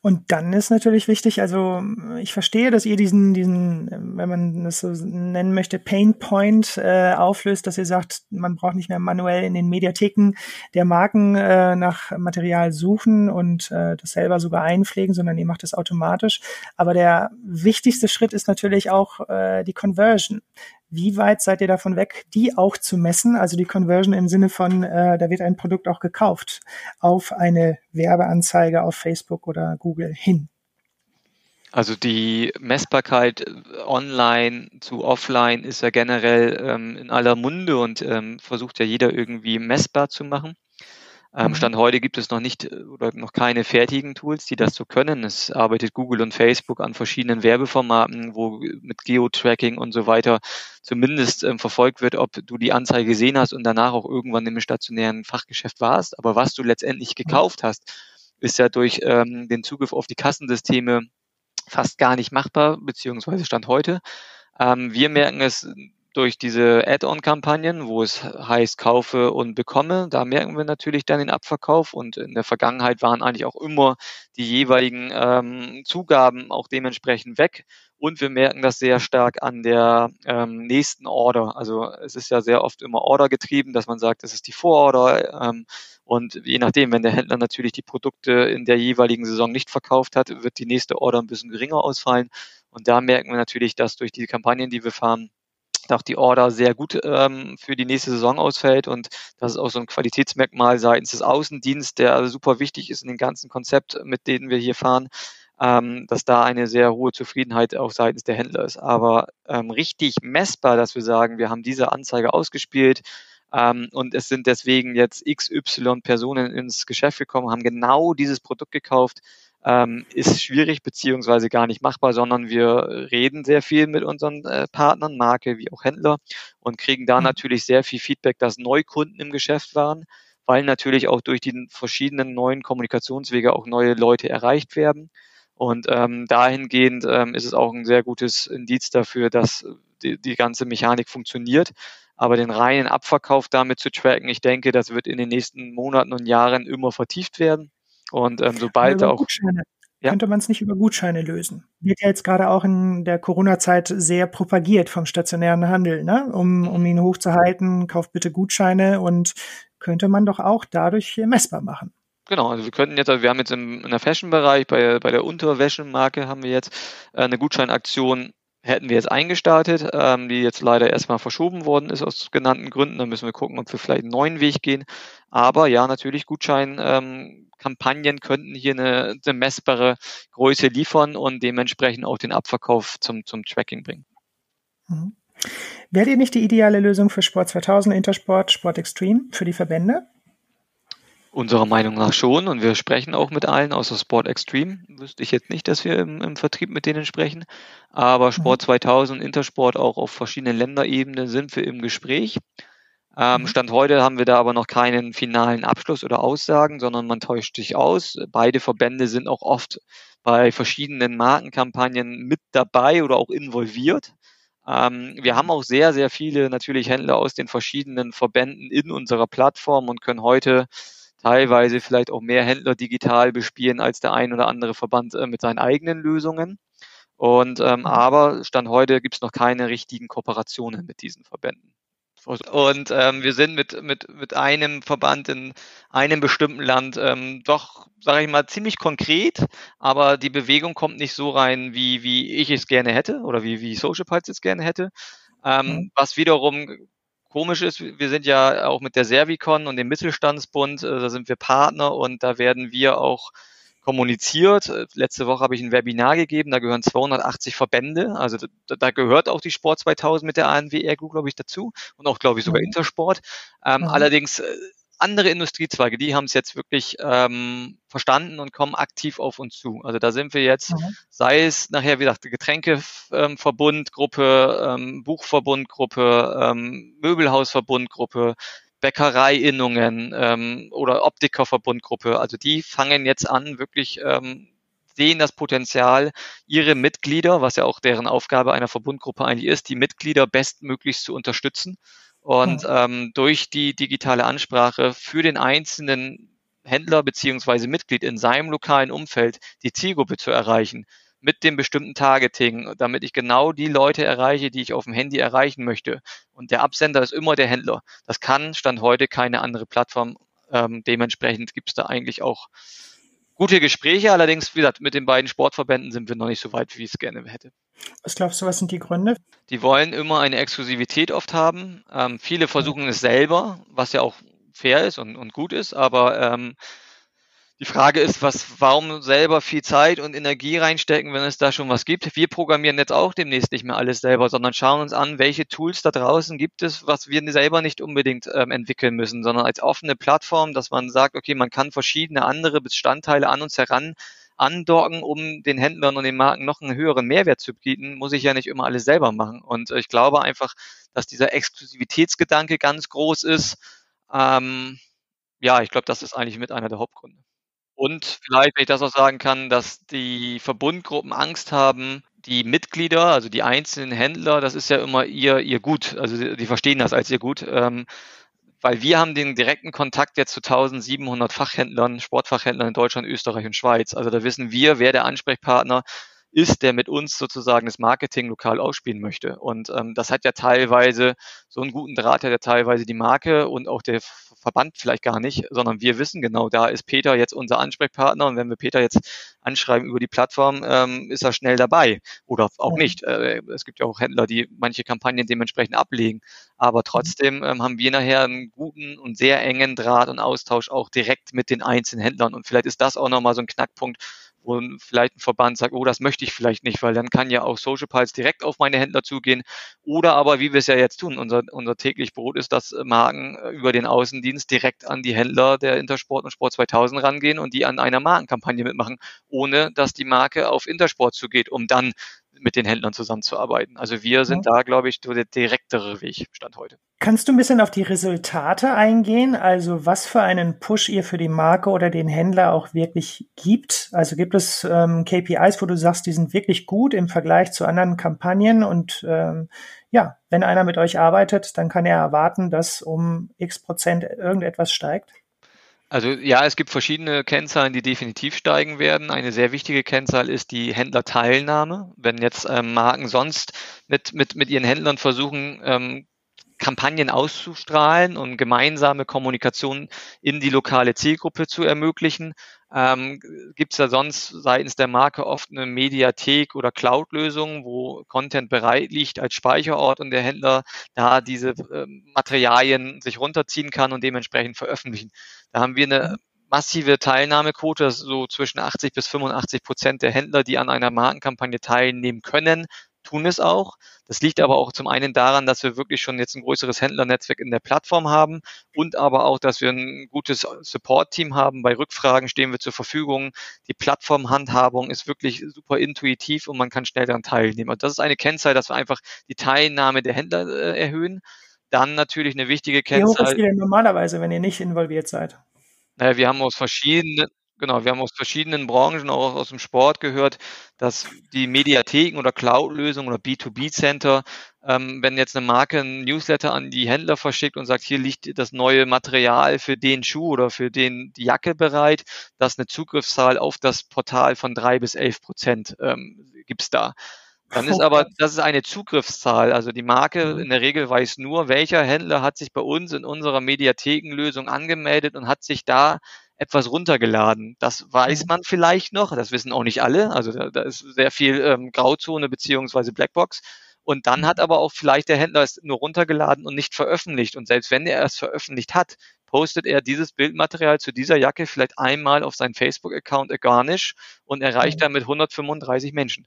Und dann ist natürlich wichtig, also ich verstehe, dass ihr diesen, diesen, wenn man das so nennen möchte, Pain Point äh, auflöst, dass ihr sagt, man braucht nicht mehr manuell in den Mediatheken der Marken äh, nach Material suchen und äh, das selber sogar einpflegen, sondern ihr macht das automatisch. Aber der wichtigste Schritt ist natürlich auch äh, die Conversion. Wie weit seid ihr davon weg, die auch zu messen? Also die Conversion im Sinne von, äh, da wird ein Produkt auch gekauft auf eine Werbeanzeige auf Facebook oder Google hin. Also die Messbarkeit äh, online zu offline ist ja generell ähm, in aller Munde und ähm, versucht ja jeder irgendwie messbar zu machen. Ähm, mhm. Stand heute gibt es noch nicht äh, oder noch keine fertigen Tools, die das so können. Es arbeitet Google und Facebook an verschiedenen Werbeformaten, wo mit Geo-Tracking und so weiter zumindest ähm, verfolgt wird, ob du die Anzeige gesehen hast und danach auch irgendwann im stationären Fachgeschäft warst. Aber was du letztendlich mhm. gekauft hast, ist ja durch ähm, den Zugriff auf die Kassensysteme fast gar nicht machbar, beziehungsweise Stand heute. Ähm, wir merken es durch diese Add-on-Kampagnen, wo es heißt, kaufe und bekomme, da merken wir natürlich dann den Abverkauf. Und in der Vergangenheit waren eigentlich auch immer die jeweiligen ähm, Zugaben auch dementsprechend weg. Und wir merken das sehr stark an der ähm, nächsten Order. Also es ist ja sehr oft immer Order getrieben, dass man sagt, das ist die Vororder ähm, und je nachdem, wenn der Händler natürlich die Produkte in der jeweiligen Saison nicht verkauft hat, wird die nächste Order ein bisschen geringer ausfallen. Und da merken wir natürlich, dass durch die Kampagnen, die wir fahren, auch die Order sehr gut ähm, für die nächste Saison ausfällt und das ist auch so ein Qualitätsmerkmal seitens des Außendienstes, der super wichtig ist in dem ganzen Konzept, mit denen wir hier fahren, ähm, dass da eine sehr hohe Zufriedenheit auch seitens der Händler ist. Aber ähm, richtig messbar, dass wir sagen, wir haben diese Anzeige ausgespielt, ähm, und es sind deswegen jetzt XY Personen ins Geschäft gekommen, haben genau dieses Produkt gekauft ähm, ist schwierig beziehungsweise gar nicht machbar, sondern wir reden sehr viel mit unseren äh, Partnern, Marke wie auch Händler und kriegen da mhm. natürlich sehr viel Feedback, dass Neukunden im Geschäft waren, weil natürlich auch durch die verschiedenen neuen Kommunikationswege auch neue Leute erreicht werden. Und ähm, dahingehend ähm, ist es auch ein sehr gutes Indiz dafür, dass die, die ganze Mechanik funktioniert. Aber den reinen Abverkauf damit zu tracken, ich denke, das wird in den nächsten Monaten und Jahren immer vertieft werden. Und ähm, sobald auch. Gutscheine. Ja? Könnte man es nicht über Gutscheine lösen? Wird ja jetzt gerade auch in der Corona-Zeit sehr propagiert vom stationären Handel, ne? um, um ihn hochzuhalten, kauft bitte Gutscheine und könnte man doch auch dadurch messbar machen. Genau, also wir könnten jetzt, also wir haben jetzt im, in der Fashion-Bereich, bei, bei der Unterwäschemarke haben wir jetzt äh, eine Gutscheinaktion hätten wir jetzt eingestartet, ähm, die jetzt leider erstmal verschoben worden ist aus genannten Gründen. Dann müssen wir gucken, ob wir vielleicht einen neuen Weg gehen. Aber ja, natürlich Gutscheinkampagnen ähm, könnten hier eine, eine messbare Größe liefern und dementsprechend auch den Abverkauf zum, zum Tracking bringen. Mhm. Wärt ihr nicht die ideale Lösung für Sport 2000, Intersport, Sport Extreme, für die Verbände? Unserer Meinung nach schon und wir sprechen auch mit allen, außer Sport Extreme. Wüsste ich jetzt nicht, dass wir im, im Vertrieb mit denen sprechen. Aber mhm. Sport 2000, Intersport auch auf verschiedenen Länderebenen sind wir im Gespräch. Ähm, mhm. Stand heute haben wir da aber noch keinen finalen Abschluss oder Aussagen, sondern man täuscht sich aus. Beide Verbände sind auch oft bei verschiedenen Markenkampagnen mit dabei oder auch involviert. Ähm, wir haben auch sehr, sehr viele natürlich Händler aus den verschiedenen Verbänden in unserer Plattform und können heute teilweise vielleicht auch mehr Händler digital bespielen als der ein oder andere Verband äh, mit seinen eigenen Lösungen. Und ähm, mhm. aber Stand heute gibt es noch keine richtigen Kooperationen mit diesen Verbänden. Und ähm, wir sind mit, mit, mit einem Verband in einem bestimmten Land ähm, doch, sage ich mal, ziemlich konkret, aber die Bewegung kommt nicht so rein, wie, wie ich es gerne hätte oder wie, wie Social Pulse es gerne hätte. Ähm, mhm. Was wiederum komisch ist, wir sind ja auch mit der Servicon und dem Mittelstandsbund, äh, da sind wir Partner und da werden wir auch kommuniziert. Äh, letzte Woche habe ich ein Webinar gegeben, da gehören 280 Verbände, also da, da gehört auch die Sport 2000 mit der ANWR glaube ich, dazu und auch, glaube ich, sogar mhm. Intersport. Ähm, mhm. Allerdings äh, andere Industriezweige, die haben es jetzt wirklich ähm, verstanden und kommen aktiv auf uns zu. Also da sind wir jetzt, mhm. sei es nachher, wie gesagt, Getränkeverbundgruppe, ähm, Buchverbundgruppe, ähm, Möbelhausverbundgruppe, Bäckereiinnungen ähm, oder Optikerverbundgruppe. Also die fangen jetzt an, wirklich ähm, sehen das Potenzial, ihre Mitglieder, was ja auch deren Aufgabe einer Verbundgruppe eigentlich ist, die Mitglieder bestmöglichst zu unterstützen und ähm, durch die digitale Ansprache für den einzelnen Händler beziehungsweise Mitglied in seinem lokalen Umfeld die Zielgruppe zu erreichen mit dem bestimmten Targeting, damit ich genau die Leute erreiche, die ich auf dem Handy erreichen möchte. Und der Absender ist immer der Händler. Das kann Stand heute keine andere Plattform. Ähm, dementsprechend gibt es da eigentlich auch gute Gespräche. Allerdings, wie gesagt, mit den beiden Sportverbänden sind wir noch nicht so weit, wie ich es gerne hätte. Was glaubst du, was sind die Gründe? Die wollen immer eine Exklusivität oft haben. Ähm, viele versuchen es selber, was ja auch fair ist und, und gut ist, aber ähm, die Frage ist, was, warum selber viel Zeit und Energie reinstecken, wenn es da schon was gibt? Wir programmieren jetzt auch demnächst nicht mehr alles selber, sondern schauen uns an, welche Tools da draußen gibt es, was wir selber nicht unbedingt ähm, entwickeln müssen, sondern als offene Plattform, dass man sagt, okay, man kann verschiedene andere Bestandteile an uns heran andocken, um den Händlern und den Marken noch einen höheren Mehrwert zu bieten, muss ich ja nicht immer alles selber machen. Und ich glaube einfach, dass dieser Exklusivitätsgedanke ganz groß ist. Ähm, ja, ich glaube, das ist eigentlich mit einer der Hauptgründe. Und vielleicht, wenn ich das auch sagen kann, dass die Verbundgruppen Angst haben, die Mitglieder, also die einzelnen Händler, das ist ja immer ihr, ihr Gut. Also die, verstehen das als ihr Gut. Ähm, weil wir haben den direkten Kontakt jetzt zu 1700 Fachhändlern, Sportfachhändlern in Deutschland, Österreich und Schweiz. Also da wissen wir, wer der Ansprechpartner ist, der mit uns sozusagen das Marketing lokal ausspielen möchte. Und ähm, das hat ja teilweise so einen guten Draht, hat ja teilweise die Marke und auch der Verband vielleicht gar nicht, sondern wir wissen genau, da ist Peter jetzt unser Ansprechpartner. Und wenn wir Peter jetzt anschreiben über die Plattform, ähm, ist er schnell dabei. Oder auch nicht. Äh, es gibt ja auch Händler, die manche Kampagnen dementsprechend ablegen, aber trotzdem ähm, haben wir nachher einen guten und sehr engen Draht und Austausch auch direkt mit den einzelnen Händlern. Und vielleicht ist das auch nochmal so ein Knackpunkt, wo vielleicht ein Verband sagt, oh, das möchte ich vielleicht nicht, weil dann kann ja auch Social Pulse direkt auf meine Händler zugehen. Oder aber, wie wir es ja jetzt tun, unser, unser täglich Brot ist, dass Marken äh, über den Außendienst direkt an die Händler der Intersport und Sport 2000 rangehen und die an einer Markenkampagne mitmachen, ohne dass die Marke auf Intersport zugeht, um dann mit den Händlern zusammenzuarbeiten. Also wir sind ja. da, glaube ich, der direktere Weg, Stand heute. Kannst du ein bisschen auf die Resultate eingehen? Also was für einen Push ihr für die Marke oder den Händler auch wirklich gibt? Also gibt es ähm, KPIs, wo du sagst, die sind wirklich gut im Vergleich zu anderen Kampagnen und ähm, ja, wenn einer mit euch arbeitet, dann kann er erwarten, dass um x Prozent irgendetwas steigt? Also ja, es gibt verschiedene Kennzahlen, die definitiv steigen werden. Eine sehr wichtige Kennzahl ist die Händlerteilnahme. Wenn jetzt ähm, Marken sonst mit, mit, mit ihren Händlern versuchen, ähm, Kampagnen auszustrahlen und gemeinsame Kommunikation in die lokale Zielgruppe zu ermöglichen, ähm, gibt es ja sonst seitens der Marke oft eine Mediathek oder Cloud-Lösung, wo Content bereit liegt als Speicherort und der Händler da diese äh, Materialien sich runterziehen kann und dementsprechend veröffentlichen. Da haben wir eine massive Teilnahmequote, so zwischen 80 bis 85 Prozent der Händler, die an einer Markenkampagne teilnehmen können, tun es auch. Das liegt aber auch zum einen daran, dass wir wirklich schon jetzt ein größeres Händlernetzwerk in der Plattform haben und aber auch, dass wir ein gutes Support-Team haben. Bei Rückfragen stehen wir zur Verfügung. Die Plattformhandhabung ist wirklich super intuitiv und man kann schnell daran teilnehmen. Und das ist eine Kennzahl, dass wir einfach die Teilnahme der Händler äh, erhöhen. Dann natürlich eine wichtige Kennzahl. Wie hoch ist die denn normalerweise, wenn ihr nicht involviert seid? Naja, wir haben aus verschiedenen, Genau, wir haben aus verschiedenen Branchen, auch aus dem Sport gehört, dass die Mediatheken oder Cloud-Lösungen oder B2B-Center, ähm, wenn jetzt eine Marke ein Newsletter an die Händler verschickt und sagt, hier liegt das neue Material für den Schuh oder für den die Jacke bereit, dass eine Zugriffszahl auf das Portal von drei bis elf Prozent ähm, gibt's da. Dann ist aber, das ist eine Zugriffszahl. Also die Marke mhm. in der Regel weiß nur, welcher Händler hat sich bei uns in unserer Mediathekenlösung angemeldet und hat sich da etwas runtergeladen. Das weiß man vielleicht noch, das wissen auch nicht alle. Also da, da ist sehr viel ähm, Grauzone beziehungsweise Blackbox. Und dann hat aber auch vielleicht der Händler es nur runtergeladen und nicht veröffentlicht. Und selbst wenn er es veröffentlicht hat, postet er dieses Bildmaterial zu dieser Jacke vielleicht einmal auf seinen Facebook-Account Garnish und erreicht damit 135 Menschen.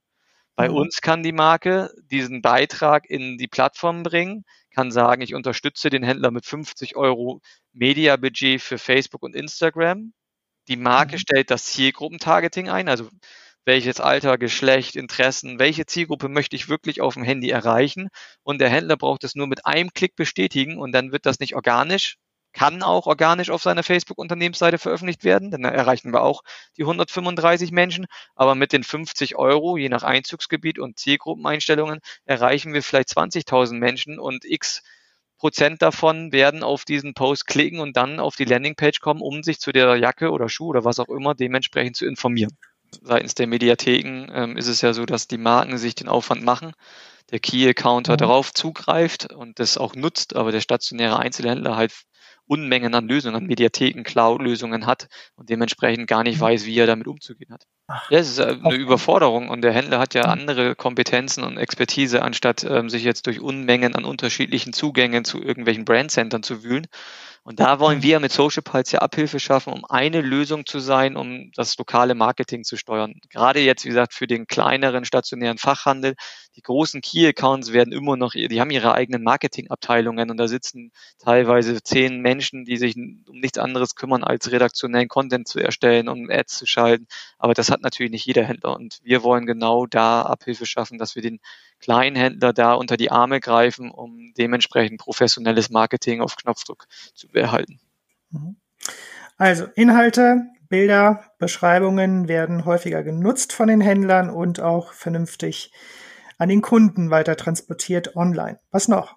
Bei uns kann die Marke diesen Beitrag in die Plattform bringen, kann sagen, ich unterstütze den Händler mit 50 Euro Mediabudget für Facebook und Instagram. Die Marke mhm. stellt das Zielgruppentargeting ein, also welches Alter, Geschlecht, Interessen, welche Zielgruppe möchte ich wirklich auf dem Handy erreichen. Und der Händler braucht es nur mit einem Klick bestätigen und dann wird das nicht organisch kann auch organisch auf seiner Facebook-Unternehmensseite veröffentlicht werden, denn da erreichen wir auch die 135 Menschen. Aber mit den 50 Euro, je nach Einzugsgebiet und Zielgruppeneinstellungen, erreichen wir vielleicht 20.000 Menschen und x Prozent davon werden auf diesen Post klicken und dann auf die Landingpage kommen, um sich zu der Jacke oder Schuh oder was auch immer dementsprechend zu informieren. Seitens der Mediatheken ähm, ist es ja so, dass die Marken sich den Aufwand machen, der Key-Accounter mhm. darauf zugreift und das auch nutzt, aber der stationäre Einzelhändler halt Unmengen an Lösungen, an Mediatheken, Cloud-Lösungen hat und dementsprechend gar nicht mhm. weiß, wie er damit umzugehen hat. Ja, es ist äh, eine. Überforderung und der Händler hat ja mhm. andere Kompetenzen und Expertise, anstatt ähm, sich jetzt durch Unmengen an unterschiedlichen Zugängen zu irgendwelchen Brandcentern zu wühlen. Und da wollen mhm. wir mit Social Pulse ja Abhilfe schaffen, um eine Lösung zu sein, um das lokale Marketing zu steuern. Gerade jetzt, wie gesagt, für den kleineren stationären Fachhandel. Die großen Key Accounts werden immer noch, die haben ihre eigenen Marketingabteilungen und da sitzen teilweise zehn Menschen, die sich um nichts anderes kümmern, als redaktionellen Content zu erstellen und Ads zu schalten. Aber das hat natürlich nicht jeder Händler und wir wollen genau da Abhilfe schaffen, dass wir den Kleinhändler da unter die Arme greifen, um dementsprechend professionelles Marketing auf Knopfdruck zu behalten. Mhm. Also Inhalte, Bilder, Beschreibungen werden häufiger genutzt von den Händlern und auch vernünftig an den Kunden weiter transportiert online. Was noch?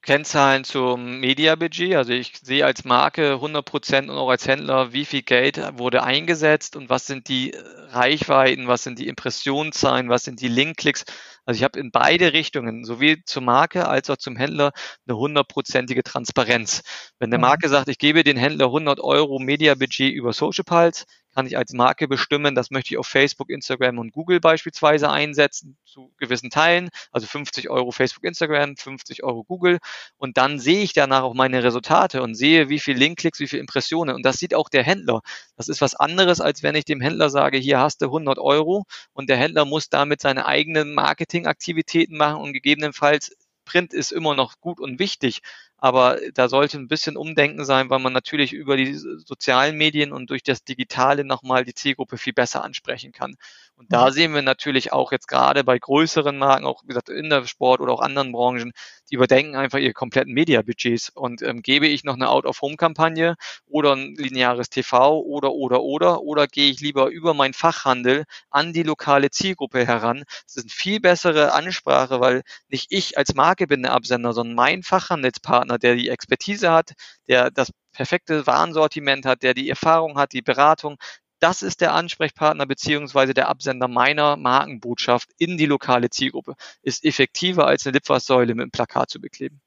Kennzahlen zum Media-Budget. Also ich sehe als Marke 100 Prozent und auch als Händler, wie viel Geld wurde eingesetzt und was sind die Reichweiten, was sind die Impressionszahlen, was sind die Link-Klicks. Also ich habe in beide Richtungen, sowie zur Marke als auch zum Händler, eine hundertprozentige Transparenz. Wenn der mhm. Marke sagt, ich gebe den Händler 100 Euro Media-Budget über Social Pulse, kann ich als Marke bestimmen, das möchte ich auf Facebook, Instagram und Google beispielsweise einsetzen, zu gewissen Teilen, also 50 Euro Facebook, Instagram, 50 Euro Google. Und dann sehe ich danach auch meine Resultate und sehe, wie viel Linkklicks, wie viel Impressionen. Und das sieht auch der Händler. Das ist was anderes, als wenn ich dem Händler sage, hier hast du 100 Euro. Und der Händler muss damit seine eigenen Marketingaktivitäten machen. Und gegebenenfalls Print ist immer noch gut und wichtig, aber da sollte ein bisschen Umdenken sein, weil man natürlich über die sozialen Medien und durch das Digitale nochmal die Zielgruppe viel besser ansprechen kann. Und da sehen wir natürlich auch jetzt gerade bei größeren Marken, auch wie gesagt in der Sport oder auch anderen Branchen, die überdenken einfach ihre kompletten Media-Budgets. Und ähm, gebe ich noch eine Out-of-Home-Kampagne oder ein lineares TV oder oder oder oder gehe ich lieber über meinen Fachhandel an die lokale Zielgruppe heran? Das ist eine viel bessere Ansprache, weil nicht ich als Marke bin der Absender, sondern mein Fachhandelspartner, der die Expertise hat, der das perfekte Warensortiment hat, der die Erfahrung hat, die Beratung, das ist der Ansprechpartner beziehungsweise der Absender meiner Markenbotschaft in die lokale Zielgruppe. Ist effektiver als eine Litfaßsäule mit einem Plakat zu bekleben.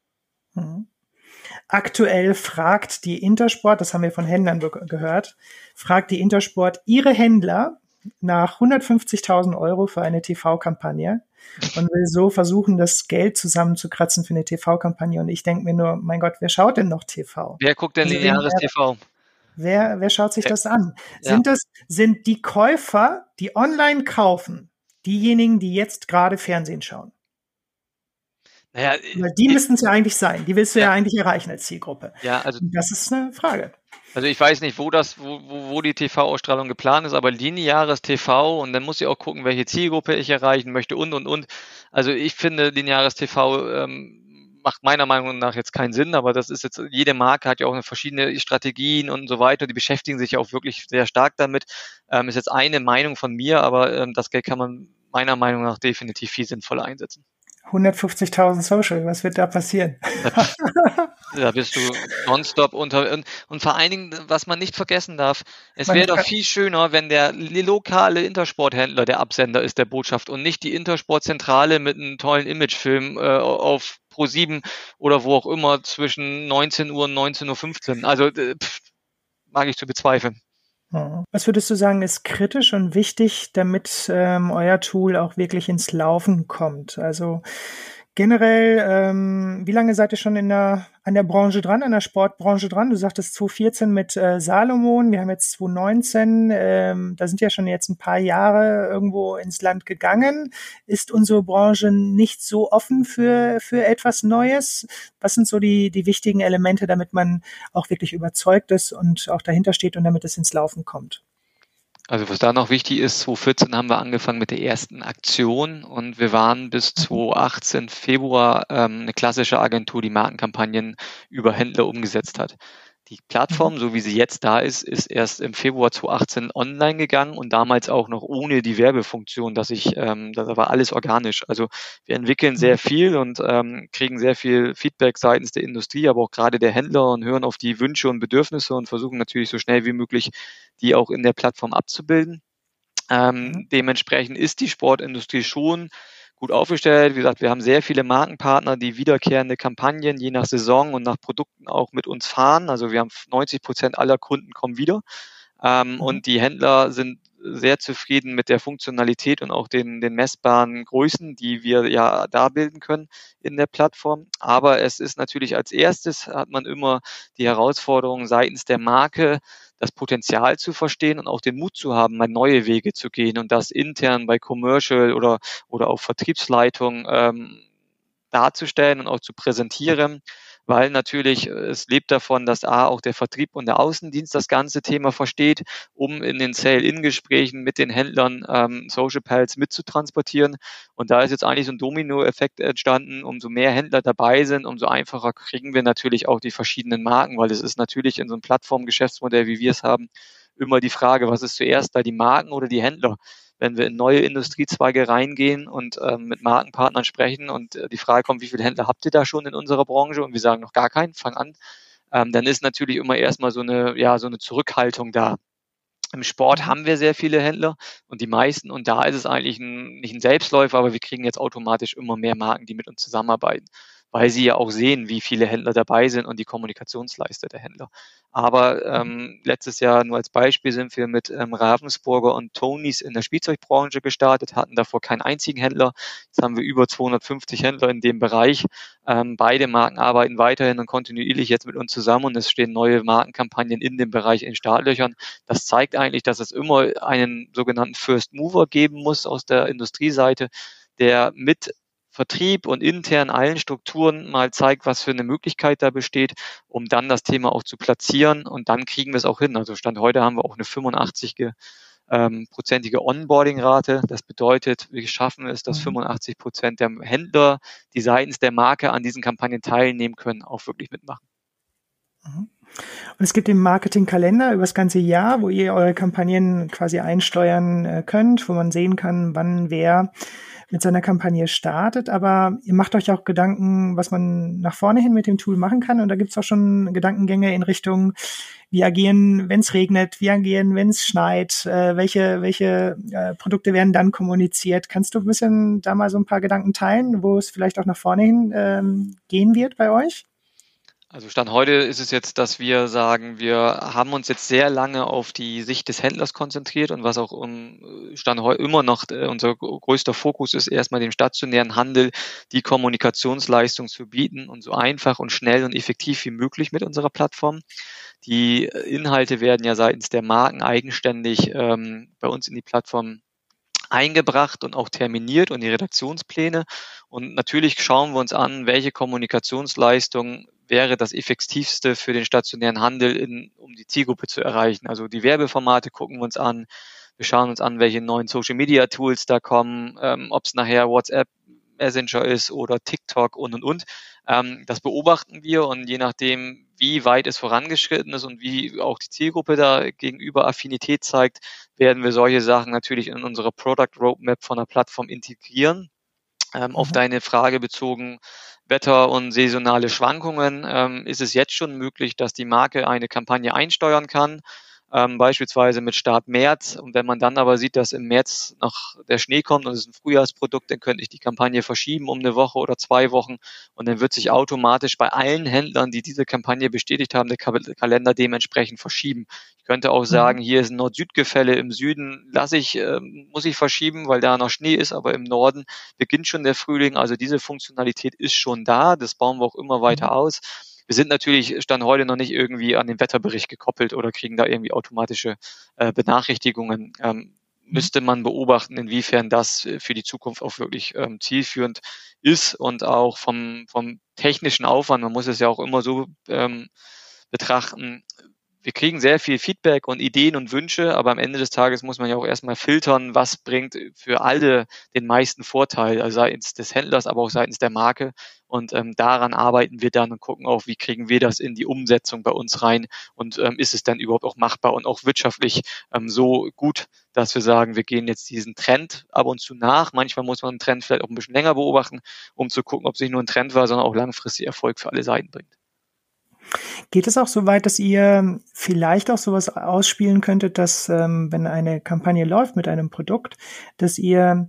Mhm. Aktuell fragt die Intersport, das haben wir von Händlern gehört, fragt die Intersport ihre Händler nach 150.000 Euro für eine TV-Kampagne und will so versuchen, das Geld zusammenzukratzen für eine TV-Kampagne. Und ich denke mir nur, mein Gott, wer schaut denn noch TV? Wer guckt denn lineares TV? Wer, wer schaut sich das an? Sind das, sind die Käufer, die online kaufen, diejenigen, die jetzt gerade Fernsehen schauen? Naja, Weil die müssten es ja eigentlich sein. Die willst du ja, ja eigentlich erreichen als Zielgruppe. Ja, also. das ist eine Frage. Also ich weiß nicht, wo das, wo, wo die TV-Ausstrahlung geplant ist, aber lineares TV und dann muss ich auch gucken, welche Zielgruppe ich erreichen möchte und und und. Also ich finde lineares TV ähm, macht meiner Meinung nach jetzt keinen Sinn, aber das ist jetzt, jede Marke hat ja auch verschiedene Strategien und so weiter. Die beschäftigen sich ja auch wirklich sehr stark damit. Ähm, ist jetzt eine Meinung von mir, aber ähm, das Geld kann man meiner Meinung nach definitiv viel sinnvoller einsetzen. 150.000 Social, was wird da passieren? da bist du nonstop unter und, und vor allen Dingen, was man nicht vergessen darf, es wäre doch viel schöner, wenn der lokale Intersporthändler der Absender ist der Botschaft und nicht die Intersportzentrale mit einem tollen Imagefilm äh, auf Pro 7 oder wo auch immer zwischen 19 Uhr und 19.15 Uhr. Also äh, pff, mag ich zu bezweifeln. Was würdest du sagen, ist kritisch und wichtig, damit ähm, euer Tool auch wirklich ins Laufen kommt? Also Generell, ähm, wie lange seid ihr schon in der, an der Branche dran, an der Sportbranche dran? Du sagtest 2014 mit äh, Salomon, wir haben jetzt 2019, ähm, da sind ja schon jetzt ein paar Jahre irgendwo ins Land gegangen. Ist unsere Branche nicht so offen für, für etwas Neues? Was sind so die, die wichtigen Elemente, damit man auch wirklich überzeugt ist und auch dahinter steht und damit es ins Laufen kommt? Also was da noch wichtig ist, 2014 haben wir angefangen mit der ersten Aktion und wir waren bis 2018 Februar ähm, eine klassische Agentur, die Markenkampagnen über Händler umgesetzt hat. Die Plattform, mhm. so wie sie jetzt da ist, ist erst im Februar 2018 online gegangen und damals auch noch ohne die Werbefunktion, dass ich, ähm, da war alles organisch. Also wir entwickeln sehr mhm. viel und ähm, kriegen sehr viel Feedback seitens der Industrie, aber auch gerade der Händler und hören auf die Wünsche und Bedürfnisse und versuchen natürlich so schnell wie möglich, die auch in der Plattform abzubilden. Ähm, mhm. Dementsprechend ist die Sportindustrie schon gut aufgestellt. Wie gesagt, wir haben sehr viele Markenpartner, die wiederkehrende Kampagnen je nach Saison und nach Produkten auch mit uns fahren. Also wir haben 90 Prozent aller Kunden kommen wieder. Ähm, mhm. Und die Händler sind sehr zufrieden mit der Funktionalität und auch den, den messbaren Größen, die wir ja da bilden können in der Plattform. Aber es ist natürlich als erstes hat man immer die Herausforderung seitens der Marke, das Potenzial zu verstehen und auch den Mut zu haben, mal neue Wege zu gehen und das intern bei Commercial oder, oder auch Vertriebsleitung ähm, darzustellen und auch zu präsentieren weil natürlich äh, es lebt davon, dass A auch der Vertrieb und der Außendienst das ganze Thema versteht, um in den Sale-In-Gesprächen mit den Händlern ähm, Social Pals mitzutransportieren. Und da ist jetzt eigentlich so ein Domino-Effekt entstanden. Umso mehr Händler dabei sind, umso einfacher kriegen wir natürlich auch die verschiedenen Marken, weil es ist natürlich in so einem Plattformgeschäftsmodell, wie wir es haben, immer die Frage, was ist zuerst da, die Marken oder die Händler? Wenn wir in neue Industriezweige reingehen und ähm, mit Markenpartnern sprechen und äh, die Frage kommt, wie viele Händler habt ihr da schon in unserer Branche? Und wir sagen noch gar keinen, fang an. Ähm, dann ist natürlich immer erstmal so eine, ja, so eine Zurückhaltung da. Im Sport haben wir sehr viele Händler und die meisten, und da ist es eigentlich ein, nicht ein Selbstläufer, aber wir kriegen jetzt automatisch immer mehr Marken, die mit uns zusammenarbeiten weil sie ja auch sehen, wie viele Händler dabei sind und die Kommunikationsleiste der Händler. Aber ähm, letztes Jahr nur als Beispiel sind wir mit ähm, Ravensburger und Tonys in der Spielzeugbranche gestartet, hatten davor keinen einzigen Händler. Jetzt haben wir über 250 Händler in dem Bereich. Ähm, beide Marken arbeiten weiterhin und kontinuierlich jetzt mit uns zusammen und es stehen neue Markenkampagnen in dem Bereich in Startlöchern. Das zeigt eigentlich, dass es immer einen sogenannten First Mover geben muss aus der Industrieseite, der mit Vertrieb und intern allen Strukturen mal zeigt, was für eine Möglichkeit da besteht, um dann das Thema auch zu platzieren und dann kriegen wir es auch hin. Also Stand heute haben wir auch eine 85 ähm, prozentige Onboarding-Rate. Das bedeutet, wir schaffen es, dass 85 mhm. Prozent der Händler, die seitens der Marke an diesen Kampagnen teilnehmen können, auch wirklich mitmachen. Mhm. Und es gibt den Marketingkalender über das ganze Jahr, wo ihr eure Kampagnen quasi einsteuern äh, könnt, wo man sehen kann, wann wer mit seiner Kampagne startet, aber ihr macht euch auch Gedanken, was man nach vorne hin mit dem Tool machen kann. Und da gibt's auch schon Gedankengänge in Richtung, wie agieren, wenn es regnet, wie agieren, wenn es schneit, äh, welche, welche äh, Produkte werden dann kommuniziert. Kannst du ein bisschen da mal so ein paar Gedanken teilen, wo es vielleicht auch nach vorne hin ähm, gehen wird bei euch? Also Stand heute ist es jetzt, dass wir sagen, wir haben uns jetzt sehr lange auf die Sicht des Händlers konzentriert und was auch um Stand heute immer noch äh, unser größter Fokus ist, erstmal dem stationären Handel die Kommunikationsleistung zu bieten und so einfach und schnell und effektiv wie möglich mit unserer Plattform. Die Inhalte werden ja seitens der Marken eigenständig ähm, bei uns in die Plattform eingebracht und auch terminiert und die Redaktionspläne. Und natürlich schauen wir uns an, welche Kommunikationsleistung wäre das effektivste für den stationären Handel, in, um die Zielgruppe zu erreichen. Also die Werbeformate gucken wir uns an. Wir schauen uns an, welche neuen Social Media Tools da kommen, ähm, ob es nachher WhatsApp Messenger ist oder TikTok und und und. Ähm, das beobachten wir und je nachdem, wie weit es vorangeschritten ist und wie auch die Zielgruppe da gegenüber Affinität zeigt, werden wir solche Sachen natürlich in unsere Product Roadmap von der Plattform integrieren. Ähm, mhm. Auf deine Frage bezogen, Wetter- und saisonale Schwankungen ähm, ist es jetzt schon möglich, dass die Marke eine Kampagne einsteuern kann ähm, beispielsweise mit Start März. Und wenn man dann aber sieht, dass im März noch der Schnee kommt und es ist ein Frühjahrsprodukt, dann könnte ich die Kampagne verschieben um eine Woche oder zwei Wochen und dann wird sich automatisch bei allen Händlern, die diese Kampagne bestätigt haben, der Kalender dementsprechend verschieben. Ich könnte auch mhm. sagen, hier ist ein Nord-Süd-Gefälle im Süden, lasse ich, äh, muss ich verschieben, weil da noch Schnee ist, aber im Norden beginnt schon der Frühling. Also diese Funktionalität ist schon da. Das bauen wir auch immer weiter mhm. aus. Wir sind natürlich Stand heute noch nicht irgendwie an den Wetterbericht gekoppelt oder kriegen da irgendwie automatische äh, Benachrichtigungen. Ähm, mhm. müsste man beobachten, inwiefern das für die Zukunft auch wirklich ähm, zielführend ist und auch vom, vom technischen Aufwand, man muss es ja auch immer so ähm, betrachten, wir kriegen sehr viel Feedback und Ideen und Wünsche, aber am Ende des Tages muss man ja auch erstmal filtern, was bringt für alle den meisten Vorteil, also seitens des Händlers, aber auch seitens der Marke. Und ähm, daran arbeiten wir dann und gucken auch, wie kriegen wir das in die Umsetzung bei uns rein und ähm, ist es dann überhaupt auch machbar und auch wirtschaftlich ähm, so gut, dass wir sagen, wir gehen jetzt diesen Trend ab und zu nach. Manchmal muss man einen Trend vielleicht auch ein bisschen länger beobachten, um zu gucken, ob es nicht nur ein Trend war, sondern auch langfristig Erfolg für alle Seiten bringt. Geht es auch so weit, dass ihr vielleicht auch sowas ausspielen könntet, dass ähm, wenn eine Kampagne läuft mit einem Produkt, dass ihr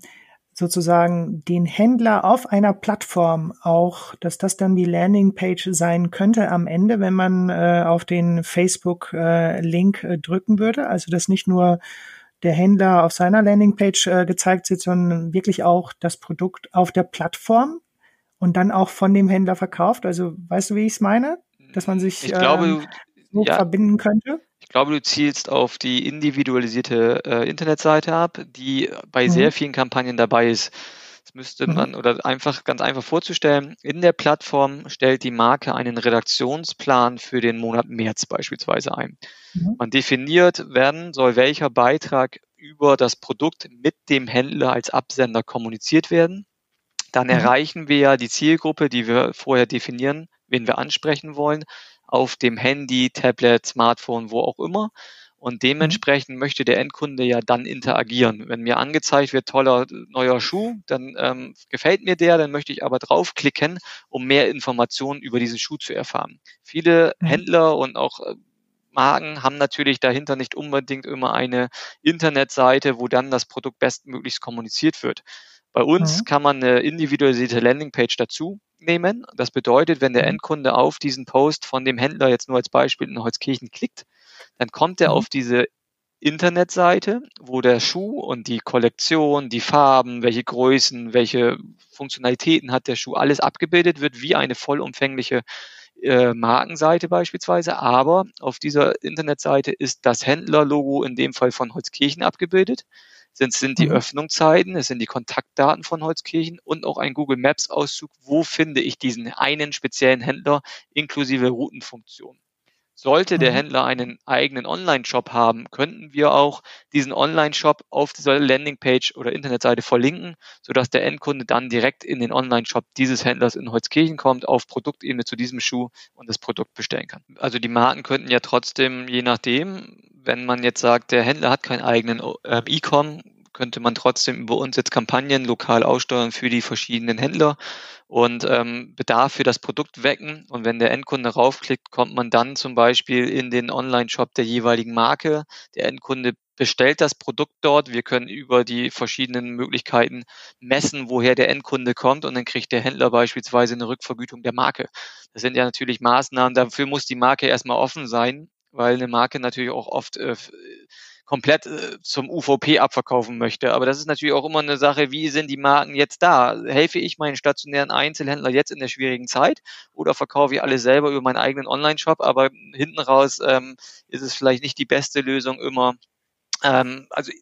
sozusagen den Händler auf einer Plattform auch, dass das dann die Landingpage sein könnte am Ende, wenn man äh, auf den Facebook-Link äh, äh, drücken würde. Also dass nicht nur der Händler auf seiner Landingpage äh, gezeigt wird, sondern wirklich auch das Produkt auf der Plattform und dann auch von dem Händler verkauft. Also weißt du, wie ich es meine? Dass man sich ich glaube, ähm, so ja, verbinden könnte? Ich glaube, du zielst auf die individualisierte äh, Internetseite ab, die bei mhm. sehr vielen Kampagnen dabei ist. Das müsste mhm. man oder einfach ganz einfach vorzustellen. In der Plattform stellt die Marke einen Redaktionsplan für den Monat März beispielsweise ein. Mhm. Man definiert, werden soll welcher Beitrag über das Produkt mit dem Händler als Absender kommuniziert werden. Dann mhm. erreichen wir ja die Zielgruppe, die wir vorher definieren, wen wir ansprechen wollen, auf dem Handy, Tablet, Smartphone, wo auch immer. Und mhm. dementsprechend möchte der Endkunde ja dann interagieren. Wenn mir angezeigt wird, toller neuer Schuh, dann ähm, gefällt mir der, dann möchte ich aber draufklicken, um mehr Informationen über diesen Schuh zu erfahren. Viele mhm. Händler und auch äh, Marken haben natürlich dahinter nicht unbedingt immer eine Internetseite, wo dann das Produkt bestmöglichst kommuniziert wird. Bei uns mhm. kann man eine individualisierte Landingpage dazu nehmen. Das bedeutet, wenn der mhm. Endkunde auf diesen Post von dem Händler jetzt nur als Beispiel in Holzkirchen klickt, dann kommt er mhm. auf diese Internetseite, wo der Schuh und die Kollektion, die Farben, welche Größen, welche Funktionalitäten hat der Schuh, alles abgebildet wird, wie eine vollumfängliche äh, Markenseite beispielsweise. Aber auf dieser Internetseite ist das Händlerlogo in dem Fall von Holzkirchen abgebildet sind, sind die mhm. Öffnungszeiten, es sind die Kontaktdaten von Holzkirchen und auch ein Google Maps Auszug, wo finde ich diesen einen speziellen Händler inklusive Routenfunktion. Sollte der mhm. Händler einen eigenen Online-Shop haben, könnten wir auch diesen Online-Shop auf dieser Landingpage oder Internetseite verlinken, sodass der Endkunde dann direkt in den Online-Shop dieses Händlers in Holzkirchen kommt, auf Produktebene zu diesem Schuh und das Produkt bestellen kann. Also die Marken könnten ja trotzdem, je nachdem, wenn man jetzt sagt, der Händler hat keinen eigenen äh, E-Com, könnte man trotzdem über uns jetzt Kampagnen lokal aussteuern für die verschiedenen Händler und ähm, Bedarf für das Produkt wecken. Und wenn der Endkunde raufklickt, kommt man dann zum Beispiel in den Online-Shop der jeweiligen Marke. Der Endkunde bestellt das Produkt dort. Wir können über die verschiedenen Möglichkeiten messen, woher der Endkunde kommt und dann kriegt der Händler beispielsweise eine Rückvergütung der Marke. Das sind ja natürlich Maßnahmen. Dafür muss die Marke erstmal offen sein, weil eine Marke natürlich auch oft äh, komplett äh, zum UVP abverkaufen möchte. Aber das ist natürlich auch immer eine Sache, wie sind die Marken jetzt da? Helfe ich meinen stationären Einzelhändler jetzt in der schwierigen Zeit oder verkaufe ich alles selber über meinen eigenen Online-Shop? Aber hinten raus ähm, ist es vielleicht nicht die beste Lösung immer. Ähm, also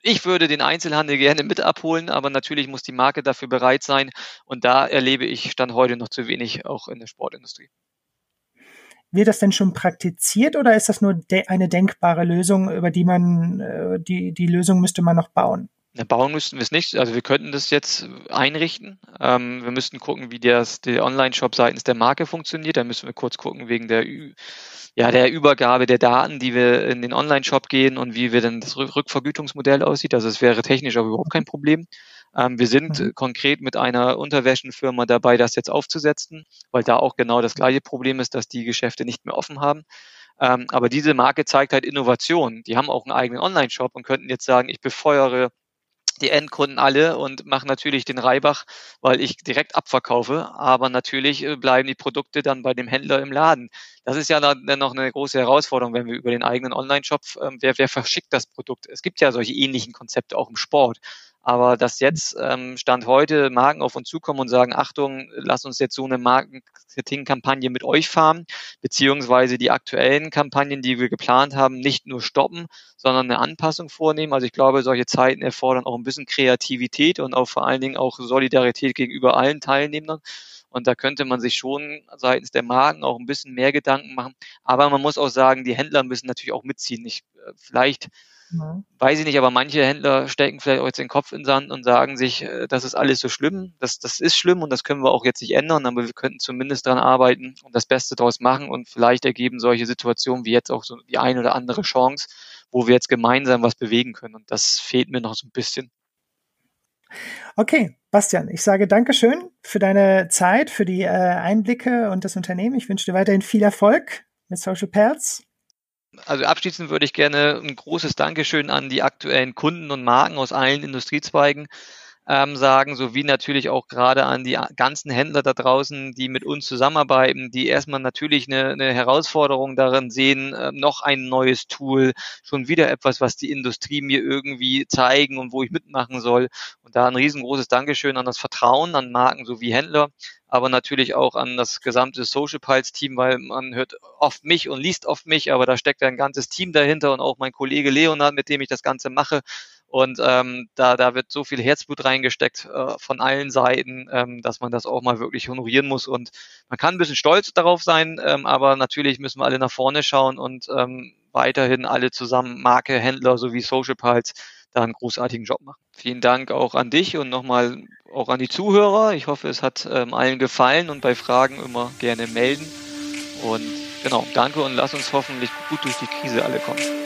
ich würde den Einzelhandel gerne mit abholen, aber natürlich muss die Marke dafür bereit sein. Und da erlebe ich Stand heute noch zu wenig, auch in der Sportindustrie. Wird das denn schon praktiziert oder ist das nur de eine denkbare Lösung, über die man, äh, die, die Lösung müsste man noch bauen? Bauen müssten wir es nicht. Also wir könnten das jetzt einrichten. Ähm, wir müssten gucken, wie das, der Online-Shop seitens der Marke funktioniert. Da müssen wir kurz gucken wegen der, ja, der Übergabe der Daten, die wir in den Online-Shop gehen und wie wir dann das Rückvergütungsmodell aussieht. Also es wäre technisch aber überhaupt kein Problem. Ähm, wir sind mhm. konkret mit einer Unterwäschenfirma dabei, das jetzt aufzusetzen, weil da auch genau das gleiche Problem ist, dass die Geschäfte nicht mehr offen haben. Ähm, aber diese Marke zeigt halt Innovation. Die haben auch einen eigenen Online-Shop und könnten jetzt sagen, ich befeuere die Endkunden alle und machen natürlich den Reibach, weil ich direkt abverkaufe. Aber natürlich äh, bleiben die Produkte dann bei dem Händler im Laden. Das ist ja dann noch eine große Herausforderung, wenn wir über den eigenen Online-Shop, ähm, wer, wer verschickt das Produkt? Es gibt ja solche ähnlichen Konzepte auch im Sport. Aber dass jetzt ähm, Stand heute Marken auf uns zukommen und sagen, Achtung, lass uns jetzt so eine Marketingkampagne mit euch fahren, beziehungsweise die aktuellen Kampagnen, die wir geplant haben, nicht nur stoppen, sondern eine Anpassung vornehmen. Also ich glaube, solche Zeiten erfordern auch ein bisschen Kreativität und auch vor allen Dingen auch Solidarität gegenüber allen Teilnehmern. Und da könnte man sich schon seitens der Marken auch ein bisschen mehr Gedanken machen. Aber man muss auch sagen, die Händler müssen natürlich auch mitziehen. Ich, äh, vielleicht Mhm. Weiß ich nicht, aber manche Händler stecken vielleicht auch jetzt den Kopf in den Sand und sagen sich, äh, das ist alles so schlimm, das, das ist schlimm und das können wir auch jetzt nicht ändern, aber wir könnten zumindest dran arbeiten und das Beste daraus machen und vielleicht ergeben solche Situationen wie jetzt auch so die ein oder andere Chance, wo wir jetzt gemeinsam was bewegen können und das fehlt mir noch so ein bisschen. Okay, Bastian, ich sage Dankeschön für deine Zeit, für die äh, Einblicke und das Unternehmen. Ich wünsche dir weiterhin viel Erfolg mit Social Pairs also abschließend würde ich gerne ein großes Dankeschön an die aktuellen Kunden und Marken aus allen Industriezweigen ähm, sagen, sowie natürlich auch gerade an die ganzen Händler da draußen, die mit uns zusammenarbeiten, die erstmal natürlich eine, eine Herausforderung darin sehen, äh, noch ein neues Tool, schon wieder etwas, was die Industrie mir irgendwie zeigen und wo ich mitmachen soll. Und da ein riesengroßes Dankeschön an das Vertrauen an Marken sowie Händler, aber natürlich auch an das gesamte Social Pulse Team, weil man hört oft mich und liest oft mich, aber da steckt ein ganzes Team dahinter und auch mein Kollege Leonard, mit dem ich das Ganze mache. Und ähm, da, da wird so viel Herzblut reingesteckt äh, von allen Seiten, ähm, dass man das auch mal wirklich honorieren muss. Und man kann ein bisschen stolz darauf sein, ähm, aber natürlich müssen wir alle nach vorne schauen und ähm, weiterhin alle zusammen, Marke, Händler sowie Social Pulse, da einen großartigen Job machen. Vielen Dank auch an dich und nochmal auch an die Zuhörer. Ich hoffe, es hat ähm, allen gefallen und bei Fragen immer gerne melden. Und genau, danke und lass uns hoffentlich gut durch die Krise alle kommen.